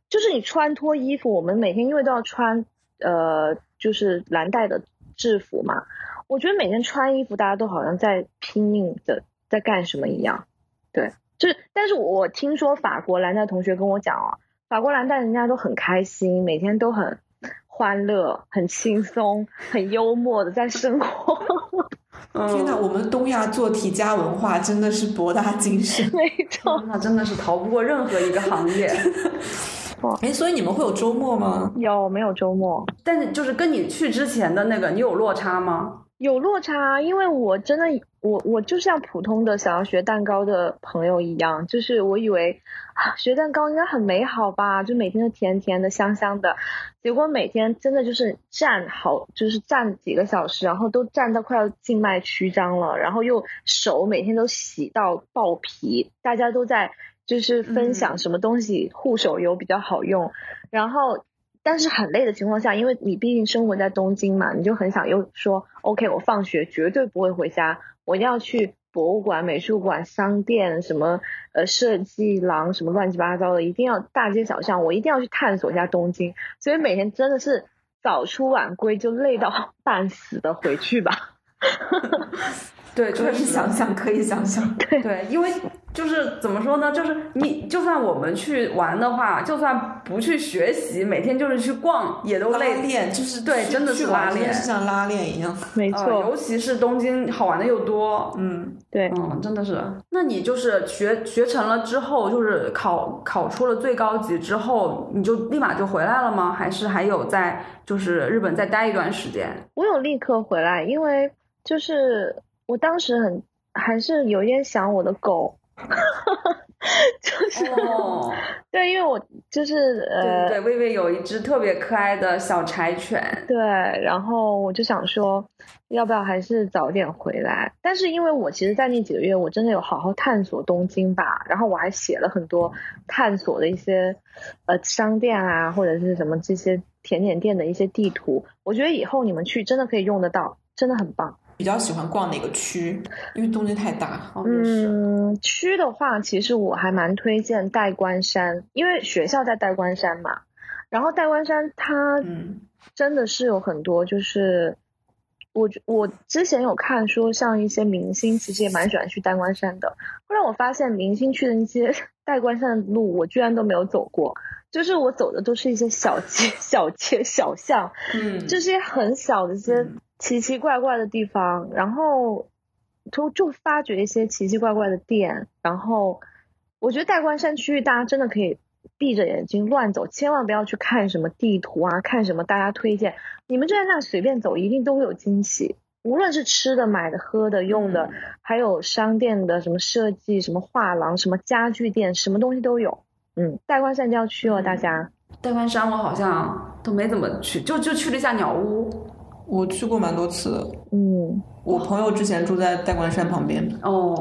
就是你穿脱衣服，我们每天因为都要穿呃，就是蓝带的制服嘛，我觉得每天穿衣服，大家都好像在拼命的在干什么一样。对，就是，但是我听说法国蓝带同学跟我讲啊，法国蓝带人家都很开心，每天都很欢乐、很轻松、很幽默的在生活。天哪，我们东亚做题家文化真的是博大精深，没错，那真的是逃不过任何一个行业。哎，所以你们会有周末吗？有，没有周末？但是就是跟你去之前的那个，你有落差吗？有落差，因为我真的。我我就像普通的想要学蛋糕的朋友一样，就是我以为啊学蛋糕应该很美好吧，就每天都甜甜的香香的，结果每天真的就是站好，就是站几个小时，然后都站到快要静脉曲张了，然后又手每天都洗到爆皮，大家都在就是分享什么东西护手油比较好用，然后。但是很累的情况下，因为你毕竟生活在东京嘛，你就很想又说，OK，我放学绝对不会回家，我一定要去博物馆、美术馆、商店什么呃设计廊什么乱七八糟的，一定要大街小巷，我一定要去探索一下东京。所以每天真的是早出晚归，就累到 半死的回去吧。对，可以想想，可以想想。对对，因为就是怎么说呢？就是你就算我们去玩的话，就算不去学习，每天就是去逛，也都累。练就是对，真的是拉练，是像拉练一样。没错，尤其是东京，好玩的又多。嗯，对，嗯，真的是。那你就是学学成了之后，就是考考出了最高级之后，你就立马就回来了吗？还是还有在就是日本再待一段时间？我有立刻回来，因为就是。我当时很还是有点想我的狗，就是对，因为我就是呃，对，微微有一只特别可爱的小柴犬，对，然后我就想说，要不要还是早点回来？但是因为我其实，在那几个月，我真的有好好探索东京吧，然后我还写了很多探索的一些呃商店啊，或者是什么这些甜点店的一些地图，我觉得以后你们去真的可以用得到，真的很棒。比较喜欢逛哪个区？因为东京太大。嗯，区的话，其实我还蛮推荐代官山，因为学校在代官山嘛。然后代官山它真的是有很多，就是我我之前有看说，像一些明星其实也蛮喜欢去代官山的。后来我发现，明星去的那些 代官山的路，我居然都没有走过。就是我走的都是一些小街、小街、小巷，嗯，这些很小的一些。奇奇怪怪的地方，然后就就发掘一些奇奇怪怪的店，然后我觉得代官山区域大家真的可以闭着眼睛乱走，千万不要去看什么地图啊，看什么大家推荐，你们就在那随便走，一定都会有惊喜。无论是吃的、买的、喝的、用的，还有商店的什么设计、什么画廊、什么家具店，什么东西都有。嗯，代官山就要去哦，大家。代官山我好像都没怎么去，就就去了一下鸟屋。我去过蛮多次，嗯，我朋友之前住在代官山旁边哦，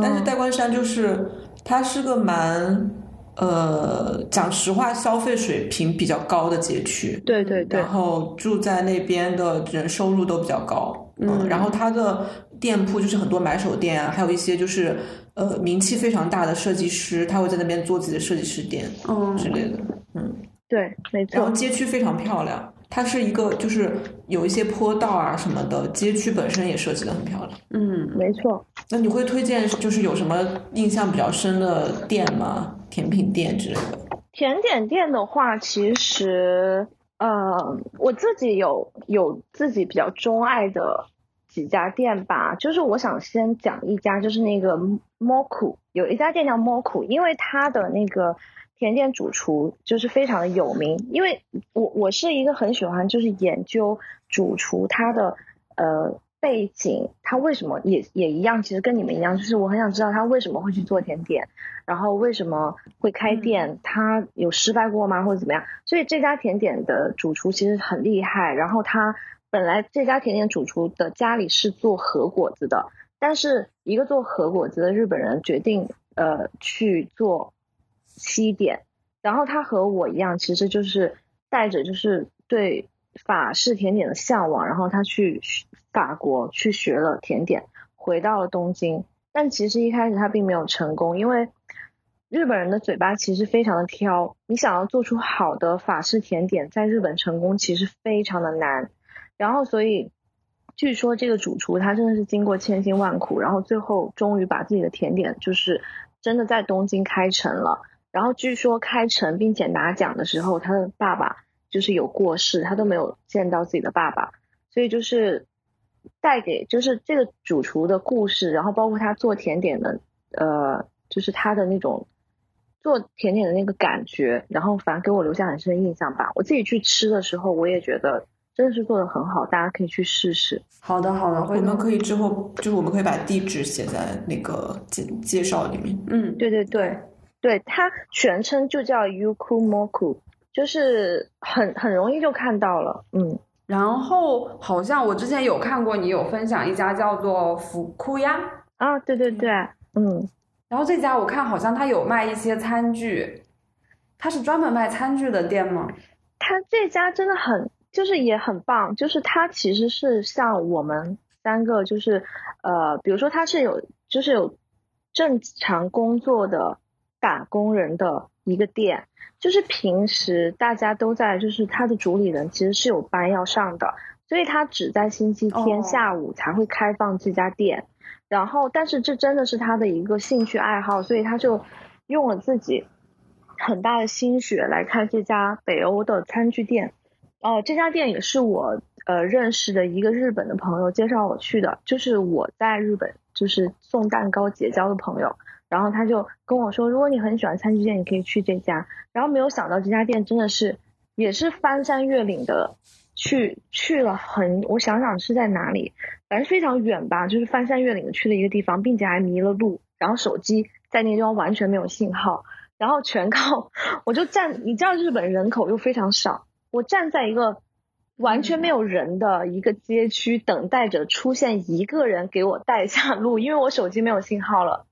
但是代官山就是它是个蛮，呃，讲实话，消费水平比较高的街区，对对对，然后住在那边的人收入都比较高，嗯，然后它的店铺就是很多买手店啊，还有一些就是呃名气非常大的设计师，他会在那边做自己的设计师店，嗯。之类的，嗯，对，没错。然后街区非常漂亮，它是一个就是有一些坡道啊什么的，街区本身也设计的很漂亮，嗯，没错。那你会推荐就是有什么印象比较深的店吗？甜品店之类的？甜点店的话，其实呃，我自己有有自己比较钟爱的。几家店吧，就是我想先讲一家，就是那个 Moku，有一家店叫 Moku，因为它的那个甜点主厨就是非常的有名。因为我我是一个很喜欢就是研究主厨他的呃背景，他为什么也也一样，其实跟你们一样，就是我很想知道他为什么会去做甜点，然后为什么会开店，他有失败过吗，或者怎么样？所以这家甜点的主厨其实很厉害，然后他。本来这家甜点主厨的家里是做和果子的，但是一个做和果子的日本人决定呃去做西点，然后他和我一样，其实就是带着就是对法式甜点的向往，然后他去法国去学了甜点，回到了东京，但其实一开始他并没有成功，因为日本人的嘴巴其实非常的挑，你想要做出好的法式甜点，在日本成功其实非常的难。然后，所以据说这个主厨他真的是经过千辛万苦，然后最后终于把自己的甜点就是真的在东京开成了。然后据说开成并且拿奖的时候，他的爸爸就是有过世，他都没有见到自己的爸爸。所以就是带给就是这个主厨的故事，然后包括他做甜点的呃，就是他的那种做甜点的那个感觉，然后反正给我留下很深的印象吧。我自己去吃的时候，我也觉得。真的是做的很好，大家可以去试试。好的，好的，我们可以之后就是我们可以把地址写在那个介介绍里面。嗯，对对对，对，它全称就叫 Yuku Moku，就是很很容易就看到了。嗯，然后好像我之前有看过你有分享一家叫做福库呀。啊，对对对，嗯，然后这家我看好像他有卖一些餐具，他是专门卖餐具的店吗？他这家真的很。就是也很棒，就是他其实是像我们三个，就是呃，比如说他是有就是有正常工作的打工人的一个店，就是平时大家都在，就是他的主理人其实是有班要上的，所以他只在星期天下午才会开放这家店，然后但是这真的是他的一个兴趣爱好，所以他就用了自己很大的心血来开这家北欧的餐具店。哦，这家店也是我呃认识的一个日本的朋友介绍我去的，就是我在日本就是送蛋糕结交的朋友，然后他就跟我说，如果你很喜欢餐具店，你可以去这家。然后没有想到这家店真的是也是翻山越岭的去去了很，我想想是在哪里，反正非常远吧，就是翻山越岭的去了一个地方，并且还迷了路，然后手机在那个地方完全没有信号，然后全靠 我就站，你知道日本人口又非常少。我站在一个完全没有人的一个街区，等待着出现一个人给我带下路，因为我手机没有信号了。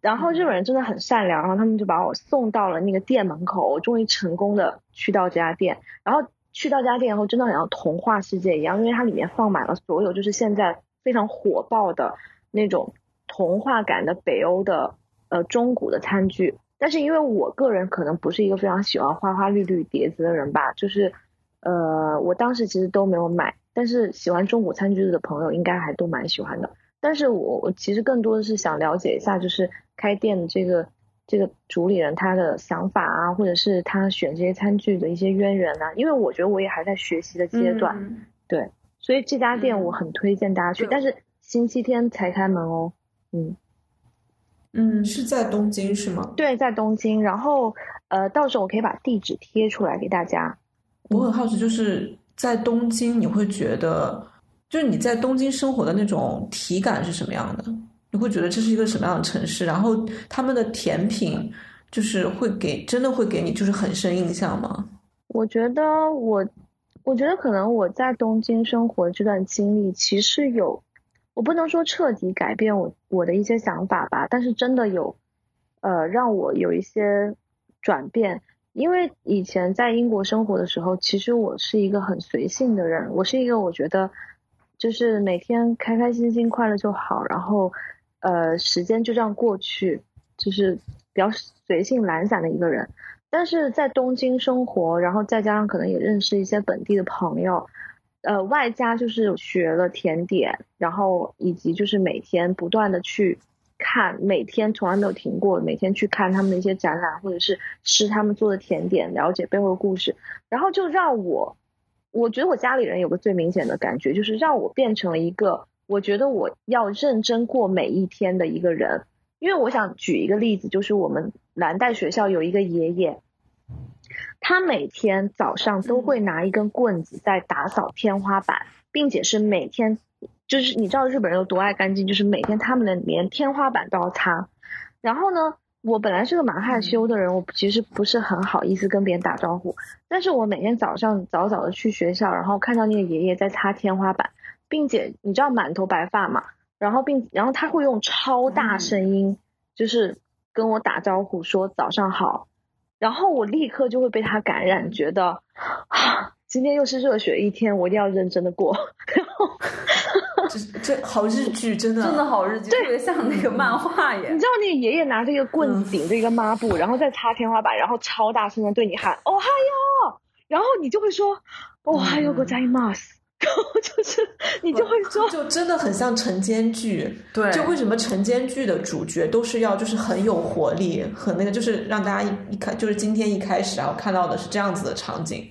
然后日本人真的很善良，然后他们就把我送到了那个店门口，我终于成功的去到这家店。然后去到这家店以后，真的很像童话世界一样，因为它里面放满了所有就是现在非常火爆的那种童话感的北欧的呃中古的餐具。但是因为我个人可能不是一个非常喜欢花花绿绿碟子的人吧，就是，呃，我当时其实都没有买。但是喜欢中古餐具的朋友应该还都蛮喜欢的。但是我我其实更多的是想了解一下，就是开店的这个这个主理人他的想法啊，或者是他选这些餐具的一些渊源啊。因为我觉得我也还在学习的阶段，对，所以这家店我很推荐大家去。但是星期天才开门哦，嗯。嗯，是在东京是吗？对，在东京。然后，呃，到时候我可以把地址贴出来给大家。我很好奇，就是在东京，你会觉得，就是你在东京生活的那种体感是什么样的？你会觉得这是一个什么样的城市？然后他们的甜品，就是会给真的会给你就是很深印象吗？我觉得我，我觉得可能我在东京生活这段经历，其实有。我不能说彻底改变我我的一些想法吧，但是真的有，呃，让我有一些转变。因为以前在英国生活的时候，其实我是一个很随性的人，我是一个我觉得就是每天开开心心、快乐就好，然后呃，时间就这样过去，就是比较随性懒散的一个人。但是在东京生活，然后再加上可能也认识一些本地的朋友，呃，外加就是学了甜点，然后以及就是每天不断的去看，每天从来没有停过，每天去看他们的一些展览，或者是吃他们做的甜点，了解背后的故事，然后就让我，我觉得我家里人有个最明显的感觉，就是让我变成了一个我觉得我要认真过每一天的一个人。因为我想举一个例子，就是我们蓝带学校有一个爷爷，他每天早上都会拿一根棍子在打扫天花板，并且是每天，就是你知道日本人有多爱干净，就是每天他们的连天花板都要擦。然后呢，我本来是个蛮害羞的人，我其实不是很好意思跟别人打招呼，但是我每天早上早早的去学校，然后看到那个爷爷在擦天花板，并且你知道满头白发嘛。然后并然后他会用超大声音，就是跟我打招呼说早上好，然后我立刻就会被他感染，觉得啊 今天又是热血一天，我一定要认真的过。然后这这好日剧，真的真的好日剧，特别像那个漫画耶。你知道那个爷爷拿着一个棍子顶着一个抹布，然后再擦天花板，然后超大声的对你喊哦嗨哟，然后你就会说哦嗨哟ございます。然后就是你就会说，就真的很像晨间剧。对，就为什么晨间剧的主角都是要就是很有活力，很那个，就是让大家一一看，就是今天一开始然后看到的是这样子的场景。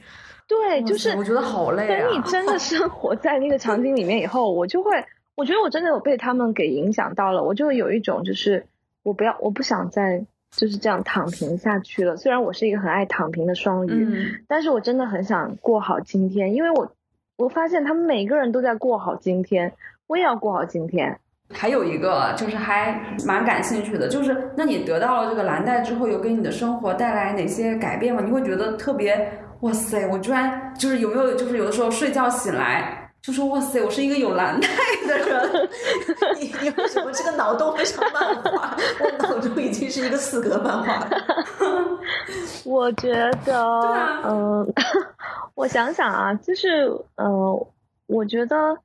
对，就是我觉得好累啊。等 你真的生活在那个场景里面以后，我就会，我觉得我真的有被他们给影响到了。我就会有一种就是我不要，我不想再就是这样躺平下去了。虽然我是一个很爱躺平的双鱼，但是我真的很想过好今天，因为我。我发现他们每个人都在过好今天，我也要过好今天。还有一个就是还蛮感兴趣的，就是那你得到了这个蓝带之后，有给你的生活带来哪些改变吗？你会觉得特别哇塞，我居然就是有没有就是有的时候睡觉醒来就说哇塞，我是一个有蓝带的人。你你为什么这个脑洞非常漫画？我脑中已经是一个四格漫画了。我觉得，嗯。我想想啊，就是，呃，我觉得，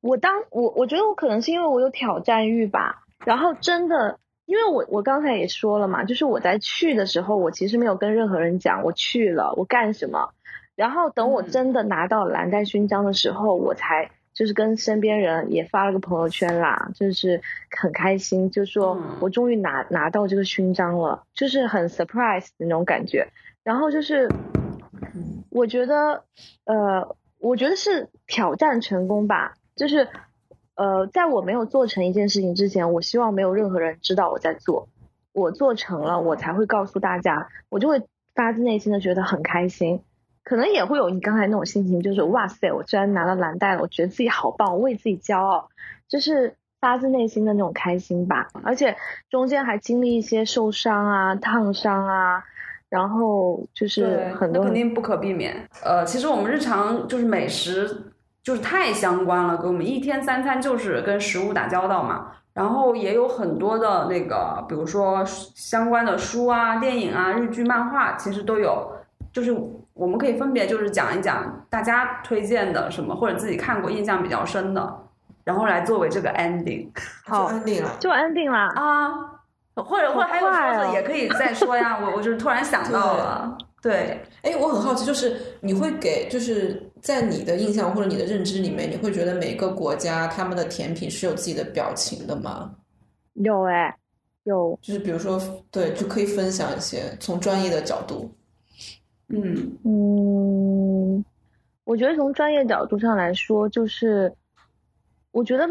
我当我我觉得我可能是因为我有挑战欲吧，然后真的，因为我我刚才也说了嘛，就是我在去的时候，我其实没有跟任何人讲我去了，我干什么，然后等我真的拿到蓝带勋章的时候，我才就是跟身边人也发了个朋友圈啦，就是很开心，就说我终于拿拿到这个勋章了，就是很 surprise 的那种感觉，然后就是。我觉得，呃，我觉得是挑战成功吧。就是，呃，在我没有做成一件事情之前，我希望没有任何人知道我在做。我做成了，我才会告诉大家，我就会发自内心的觉得很开心。可能也会有你刚才那种心情，就是哇塞，我居然拿了蓝带了，我觉得自己好棒，我为自己骄傲，就是发自内心的那种开心吧。而且中间还经历一些受伤啊、烫伤啊。然后就是很多，肯定不可避免。呃，其实我们日常就是美食，就是太相关了，跟我们一天三餐就是跟食物打交道嘛。然后也有很多的那个，比如说相关的书啊、电影啊、日剧、漫画，其实都有。就是我们可以分别就是讲一讲大家推荐的什么，或者自己看过印象比较深的，然后来作为这个 ending。好，ending 了，就 ending 了啊。或者或者还有说的也可以再 说呀，我我就是突然想到了，对，哎，我很好奇，就是你会给，就是在你的印象或者你的认知里面，你会觉得每个国家他们的甜品是有自己的表情的吗？有哎，有，就是比如说，对，就可以分享一些从专业的角度。嗯嗯，我觉得从专业角度上来说，就是我觉得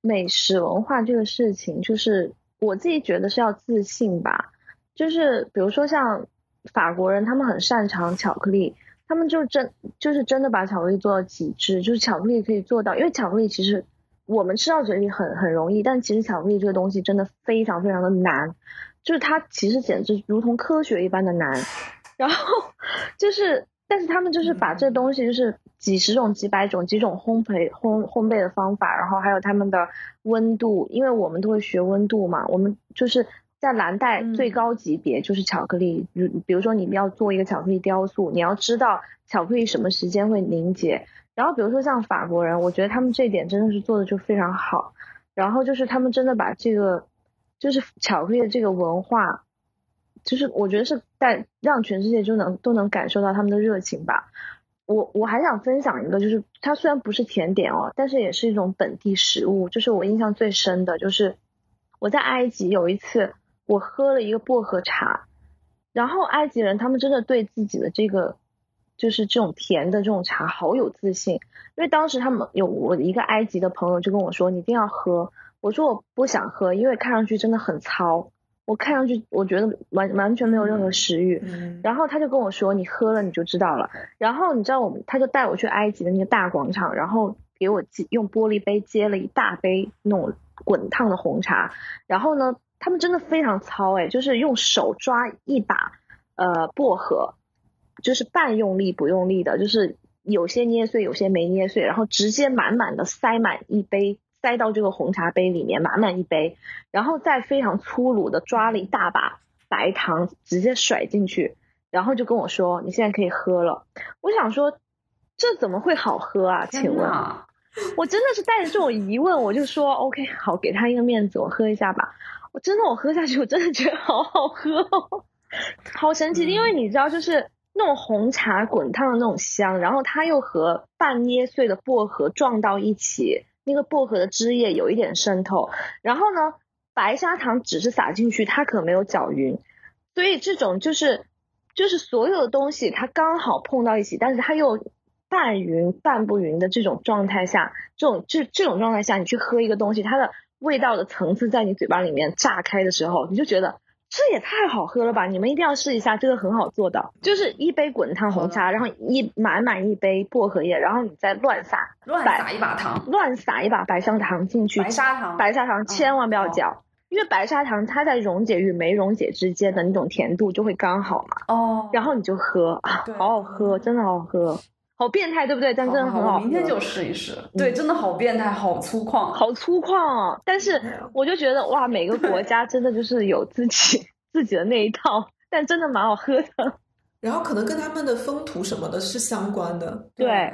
美食文化这个事情，就是。我自己觉得是要自信吧，就是比如说像法国人，他们很擅长巧克力，他们就真就是真的把巧克力做到极致，就是巧克力可以做到，因为巧克力其实我们吃到嘴里很很容易，但其实巧克力这个东西真的非常非常的难，就是它其实简直如同科学一般的难，然后就是。但是他们就是把这东西，就是几十种、几百种、几种烘焙、烘烘焙的方法，然后还有他们的温度，因为我们都会学温度嘛。我们就是在蓝带最高级别就是巧克力，比比如说你要做一个巧克力雕塑，你要知道巧克力什么时间会凝结，然后比如说像法国人，我觉得他们这一点真的是做的就非常好。然后就是他们真的把这个，就是巧克力的这个文化，就是我觉得是带让全世界就能都能感受到他们的热情吧。我我还想分享一个，就是它虽然不是甜点哦，但是也是一种本地食物。就是我印象最深的就是我在埃及有一次，我喝了一个薄荷茶，然后埃及人他们真的对自己的这个就是这种甜的这种茶好有自信。因为当时他们有我一个埃及的朋友就跟我说，你一定要喝。我说我不想喝，因为看上去真的很糙。我看上去我觉得完完全没有任何食欲。然后他就跟我说，你喝了你就知道了。然后你知道我们，他就带我去埃及的那个大广场，然后给我接用玻璃杯接了一大杯那种滚烫的红茶。然后呢，他们真的非常糙哎，就是用手抓一把呃薄荷，就是半用力不用力的，就是。有些捏碎，有些没捏碎，然后直接满满的塞满一杯，塞到这个红茶杯里面，满满一杯，然后再非常粗鲁的抓了一大把白糖，直接甩进去，然后就跟我说：“你现在可以喝了。”我想说，这怎么会好喝啊？请问，我真的是带着这种疑问，我就说：“OK，好，给他一个面子，我喝一下吧。”我真的，我喝下去，我真的觉得好好喝，好神奇，因为你知道，就是。那种红茶滚烫的那种香，然后它又和半捏碎的薄荷撞到一起，那个薄荷的汁液有一点渗透。然后呢，白砂糖只是撒进去，它可没有搅匀，所以这种就是就是所有的东西它刚好碰到一起，但是它又半匀半不匀的这种状态下，这种这这种状态下，你去喝一个东西，它的味道的层次在你嘴巴里面炸开的时候，你就觉得。这也太好喝了吧！你们一定要试一下，这个很好做的，就是一杯滚烫红茶，然后一满满一杯薄荷叶，然后你再乱撒，乱撒一把糖，乱撒一把白砂糖进去，白砂糖，白砂糖千万不要搅，因为白砂糖它在溶解与没溶解之间的那种甜度就会刚好嘛。哦，然后你就喝啊，好好喝，真的好好喝。好变态，对不对？但真的很好。明天就试一试。对，真的好变态，好粗犷，好粗犷哦。但是我就觉得哇，每个国家真的就是有自己 自己的那一套，但真的蛮好喝的。然后可能跟他们的风土什么的是相关的。对，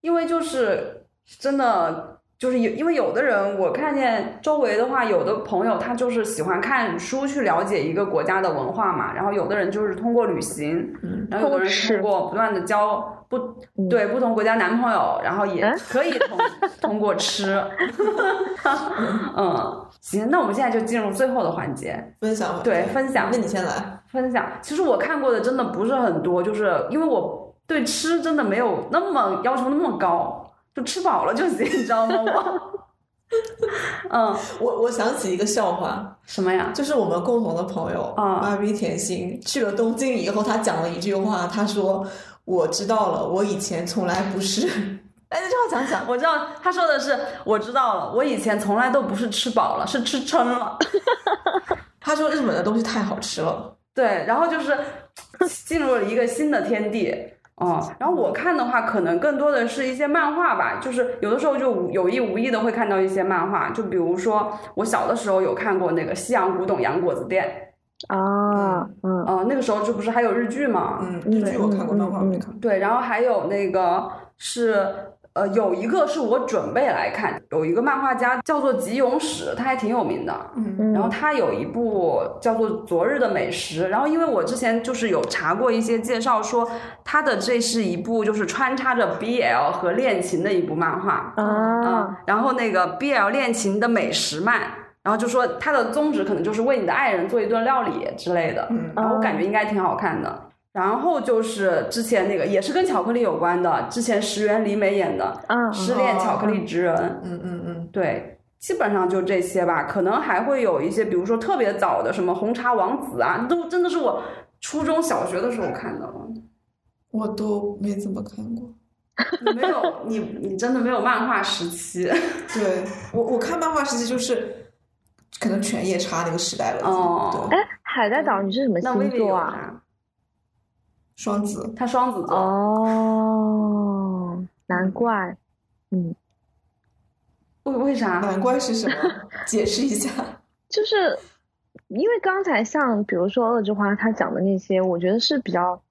因为就是真的。就是有，因为有的人，我看见周围的话，有的朋友他就是喜欢看书去了解一个国家的文化嘛。然后有的人就是通过旅行，然后有的人通过不断的交不对不同国家男朋友，然后也可以通 通过吃。嗯，行，那我们现在就进入最后的环节，分享。对，分享。那你先来分享。其实我看过的真的不是很多，就是因为我对吃真的没有那么要求那么高。就吃饱了就行，你知道吗？我，嗯，我我想起一个笑话，什么呀？就是我们共同的朋友啊，芭比甜心去了东京以后，他讲了一句话，他说：“我知道了，我以前从来不是。”哎，这句话讲讲，我知道他说的是：“我知道了，我以前从来都不是吃饱了，是吃撑了。”他说日本的东西太好吃了，对，然后就是进入了一个新的天地。哦，然后我看的话，可能更多的是一些漫画吧，就是有的时候就有意无意的会看到一些漫画，就比如说我小的时候有看过那个《西洋古董洋果子店》啊，嗯，呃，那个时候这不是还有日剧吗？嗯，日剧我看过，漫画没看。对，然后还有那个是。呃，有一个是我准备来看，有一个漫画家叫做吉永史，他还挺有名的。嗯，然后他有一部叫做《昨日的美食》，然后因为我之前就是有查过一些介绍，说他的这是一部就是穿插着 BL 和恋情的一部漫画啊。然后那个 BL 恋情的美食漫，然后就说他的宗旨可能就是为你的爱人做一顿料理之类的。嗯，然后我感觉应该挺好看的。然后就是之前那个也是跟巧克力有关的，之前石原里美演的《失恋巧克力职人》。嗯嗯嗯，对，基本上就这些吧。可能还会有一些，比如说特别早的什么《红茶王子》啊，都真的是我初中小学的时候看的了。我都没怎么看过。你没有，你你真的没有漫画时期。对我，我看漫画时期就是可能犬夜叉那个时代了。哦。哎，海带岛，你是什么星座啊？双子，他双子座哦，难怪，嗯，为为啥？难怪是什么？解释一下。就是因为刚才像比如说恶之花他讲的那些，我觉得是比较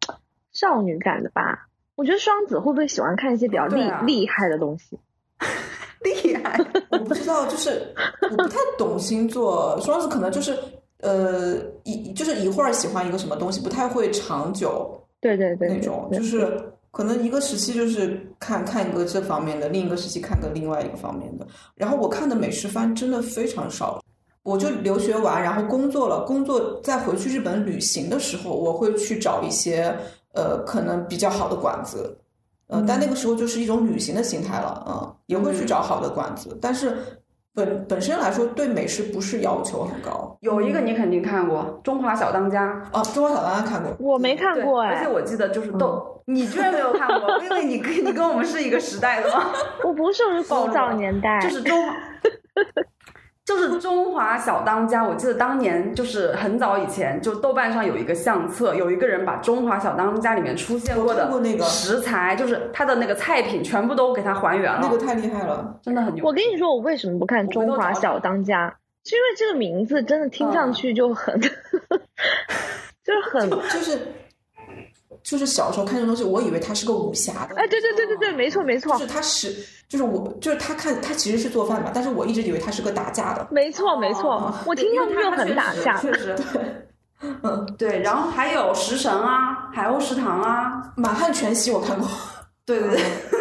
少女感的吧。我觉得双子会不会喜欢看一些比较厉、啊、厉害的东西？厉害？我不知道，就是我不太懂星座。双子可能就是呃一就是一会儿喜欢一个什么东西，不太会长久。对对对，那种就是可能一个时期就是看看一个这方面的，另一个时期看个另外一个方面的。然后我看的美食番真的非常少。我就留学完，然后工作了，工作再回去日本旅行的时候，我会去找一些呃可能比较好的馆子，呃，但那个时候就是一种旅行的心态了，嗯，也会去找好的馆子，但是本本身来说对美食不是要求很高。有一个你肯定看过《中华小当家》哦，《中华小当家》看过，我没看过哎，而且我记得就是都，你居然没有看过，因为你跟你跟我们是一个时代的吗？我不是，我是 古早年代，就是中。就是中华小当家，我记得当年就是很早以前，就豆瓣上有一个相册，有一个人把中华小当家里面出现过的食材，就是他的那个菜品全部都给他还原了。那个太厉害了，真的很牛。我跟你说，我为什么不看中华小当家？是因为这个名字真的听上去就很，就是很就是。就是小时候看这东西，我以为他是个武侠的。哎，对对对对对，没错没错。就是他是，就是我，就是他看他其实是做饭嘛，但是我一直以为他是个打架的。没错没错，我听上去就很打架。确实，对，嗯对。然后还有食神啊，海鸥食堂啊，满汉全席我看过。对对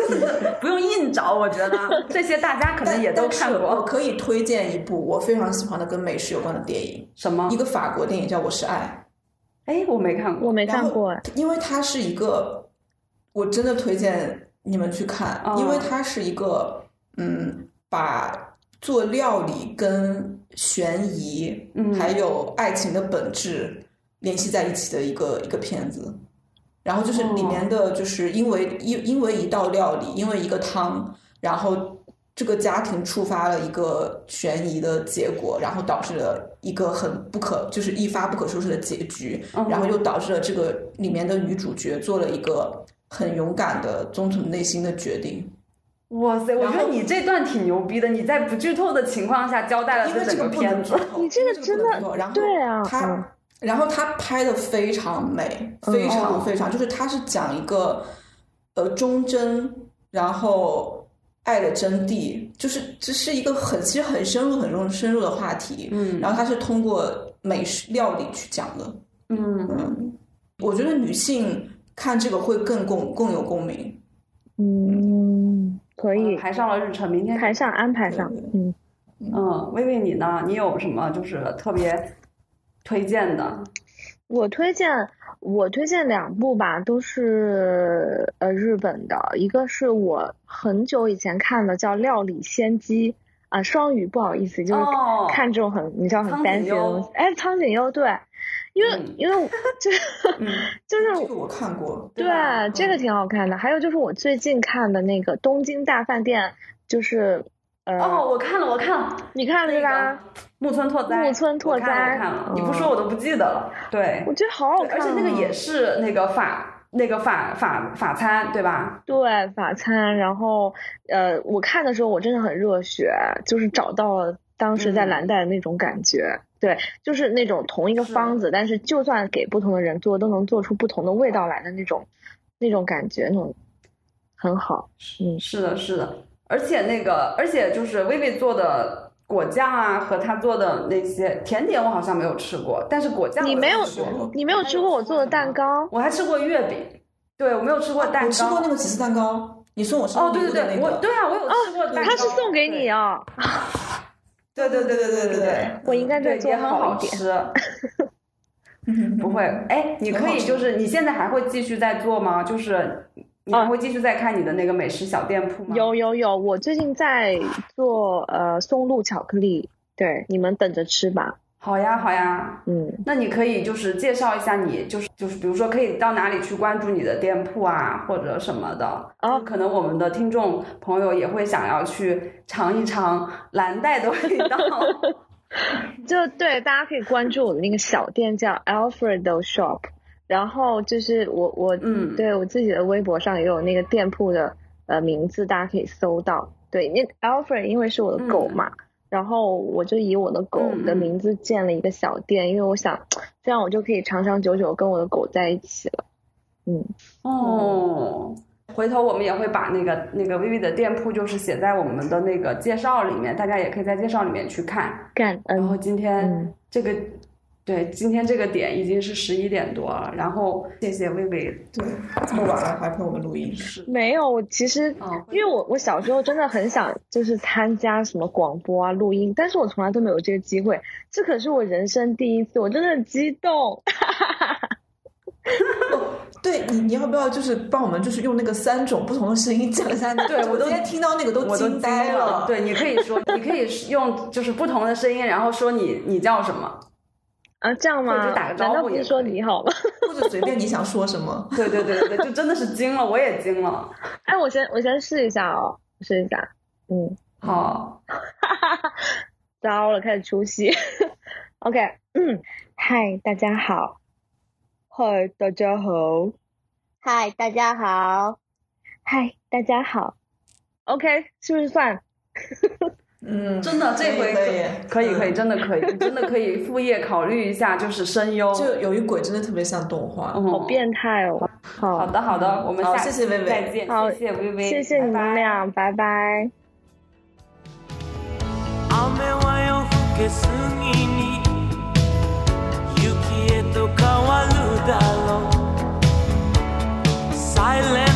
对，不用硬找，我觉得这些大家可能也都看过。我可以推荐一部我非常喜欢的跟美食有关的电影。什么？一个法国电影叫《我是爱》。哎，我没看过，我没看过。因为它是一个，我真的推荐你们去看，因为它是一个，嗯，把做料理跟悬疑，还有爱情的本质联系在一起的一个一个片子。然后就是里面的，就是因为因因为一道料理，因为一个汤，然后。这个家庭触发了一个悬疑的结果，然后导致了一个很不可，就是一发不可收拾的结局，然后又导致了这个里面的女主角做了一个很勇敢的、遵从内心的决定。哇塞，我觉得你这段挺牛逼的，你在不剧透的情况下交代了这整个片子。你这个真的，然后对啊，他，然后他拍的非常美，非常非常，就是他是讲一个呃忠贞，然后。爱的真谛，就是这是一个很其实很深入、很深深入的话题。嗯，然后它是通过美食料理去讲的。嗯嗯，我觉得女性看这个会更共更有共鸣。嗯，可以排上了日程，明天排上安排上。嗯嗯，薇薇你呢？你有什么就是特别推荐的？我推荐。我推荐两部吧，都是呃日本的，一个是我很久以前看的，叫《料理仙姬》啊，双语不好意思，就是看这种很你知道很 fancy 的东西。哎，苍井优对，因为因为 就就是这个我看过，对，这个挺好看的。还有就是我最近看的那个《东京大饭店》，就是。哦，我看了，我看了，你看了是吧？木村拓哉，木村拓哉，我看了，你不说我都不记得了。对，我觉得好好看，而且那个也是那个法那个法法法餐，对吧？对，法餐。然后，呃，我看的时候我真的很热血，就是找到了当时在蓝带的那种感觉。对，就是那种同一个方子，但是就算给不同的人做，都能做出不同的味道来的那种那种感觉，那种很好。嗯，是的，是的。而且那个，而且就是薇薇做的果酱啊，和她做的那些甜点，我好像没有吃过。但是果酱你没有，你没有吃过我做的蛋糕？我还吃过月饼，对我没有吃过蛋糕。吃过那个起司蛋糕？你送我生日的那个？哦，对对对，我对啊，我有吃过。他是送给你啊？对对对对对对对，我应该再做好一点。不会，哎，你可以就是你现在还会继续在做吗？就是。你还会继续再看你的那个美食小店铺吗？有有有，我最近在做呃松露巧克力，对，你们等着吃吧。好呀好呀，嗯，那你可以就是介绍一下你就是就是比如说可以到哪里去关注你的店铺啊或者什么的啊，可能我们的听众朋友也会想要去尝一尝蓝带的味道。就对，大家可以关注我的那个小店叫 Alfredo Shop。然后就是我我嗯，对我自己的微博上也有那个店铺的呃名字，大家可以搜到。对，那 Alfred 因为是我的狗嘛，然后我就以我的狗的名字建了一个小店，因为我想这样我就可以长长久久跟我的狗在一起了。嗯，哦，回头我们也会把那个那个 Vivi 的店铺，就是写在我们的那个介绍里面，大家也可以在介绍里面去看。感恩。然后今天这个。对，今天这个点已经是十一点多了，然后谢谢薇薇，对，这么晚了还陪我们录音，是没有，我其实，因为我我小时候真的很想就是参加什么广播啊录音，但是我从来都没有这个机会，这可是我人生第一次，我真的很激动。对你，你要不要就是帮我们就是用那个三种不同的声音讲一下？对我今天听到那个都惊呆了。对，你可以说，你可以用就是不同的声音，然后说你你叫什么。啊，这样吗？难道不是说你好吗？或者随便你想说什么？对对对对对，就真的是惊了，我也惊了。哎，我先我先试一下哦，试一下。嗯，好。糟了，开始出戏。OK，嗯，嗨，大家好。嗨，大家好。嗨，大家好。嗨，大家好。OK，是不是算？嗯，真的，这回可以，可以，可以，真的可以，真的可以副业考虑一下，就是声优。就有一鬼真的特别像动画，好变态哦。好。的，好的，我们下谢谢薇薇，再见。好，谢谢薇薇，谢谢你们俩，拜拜。silent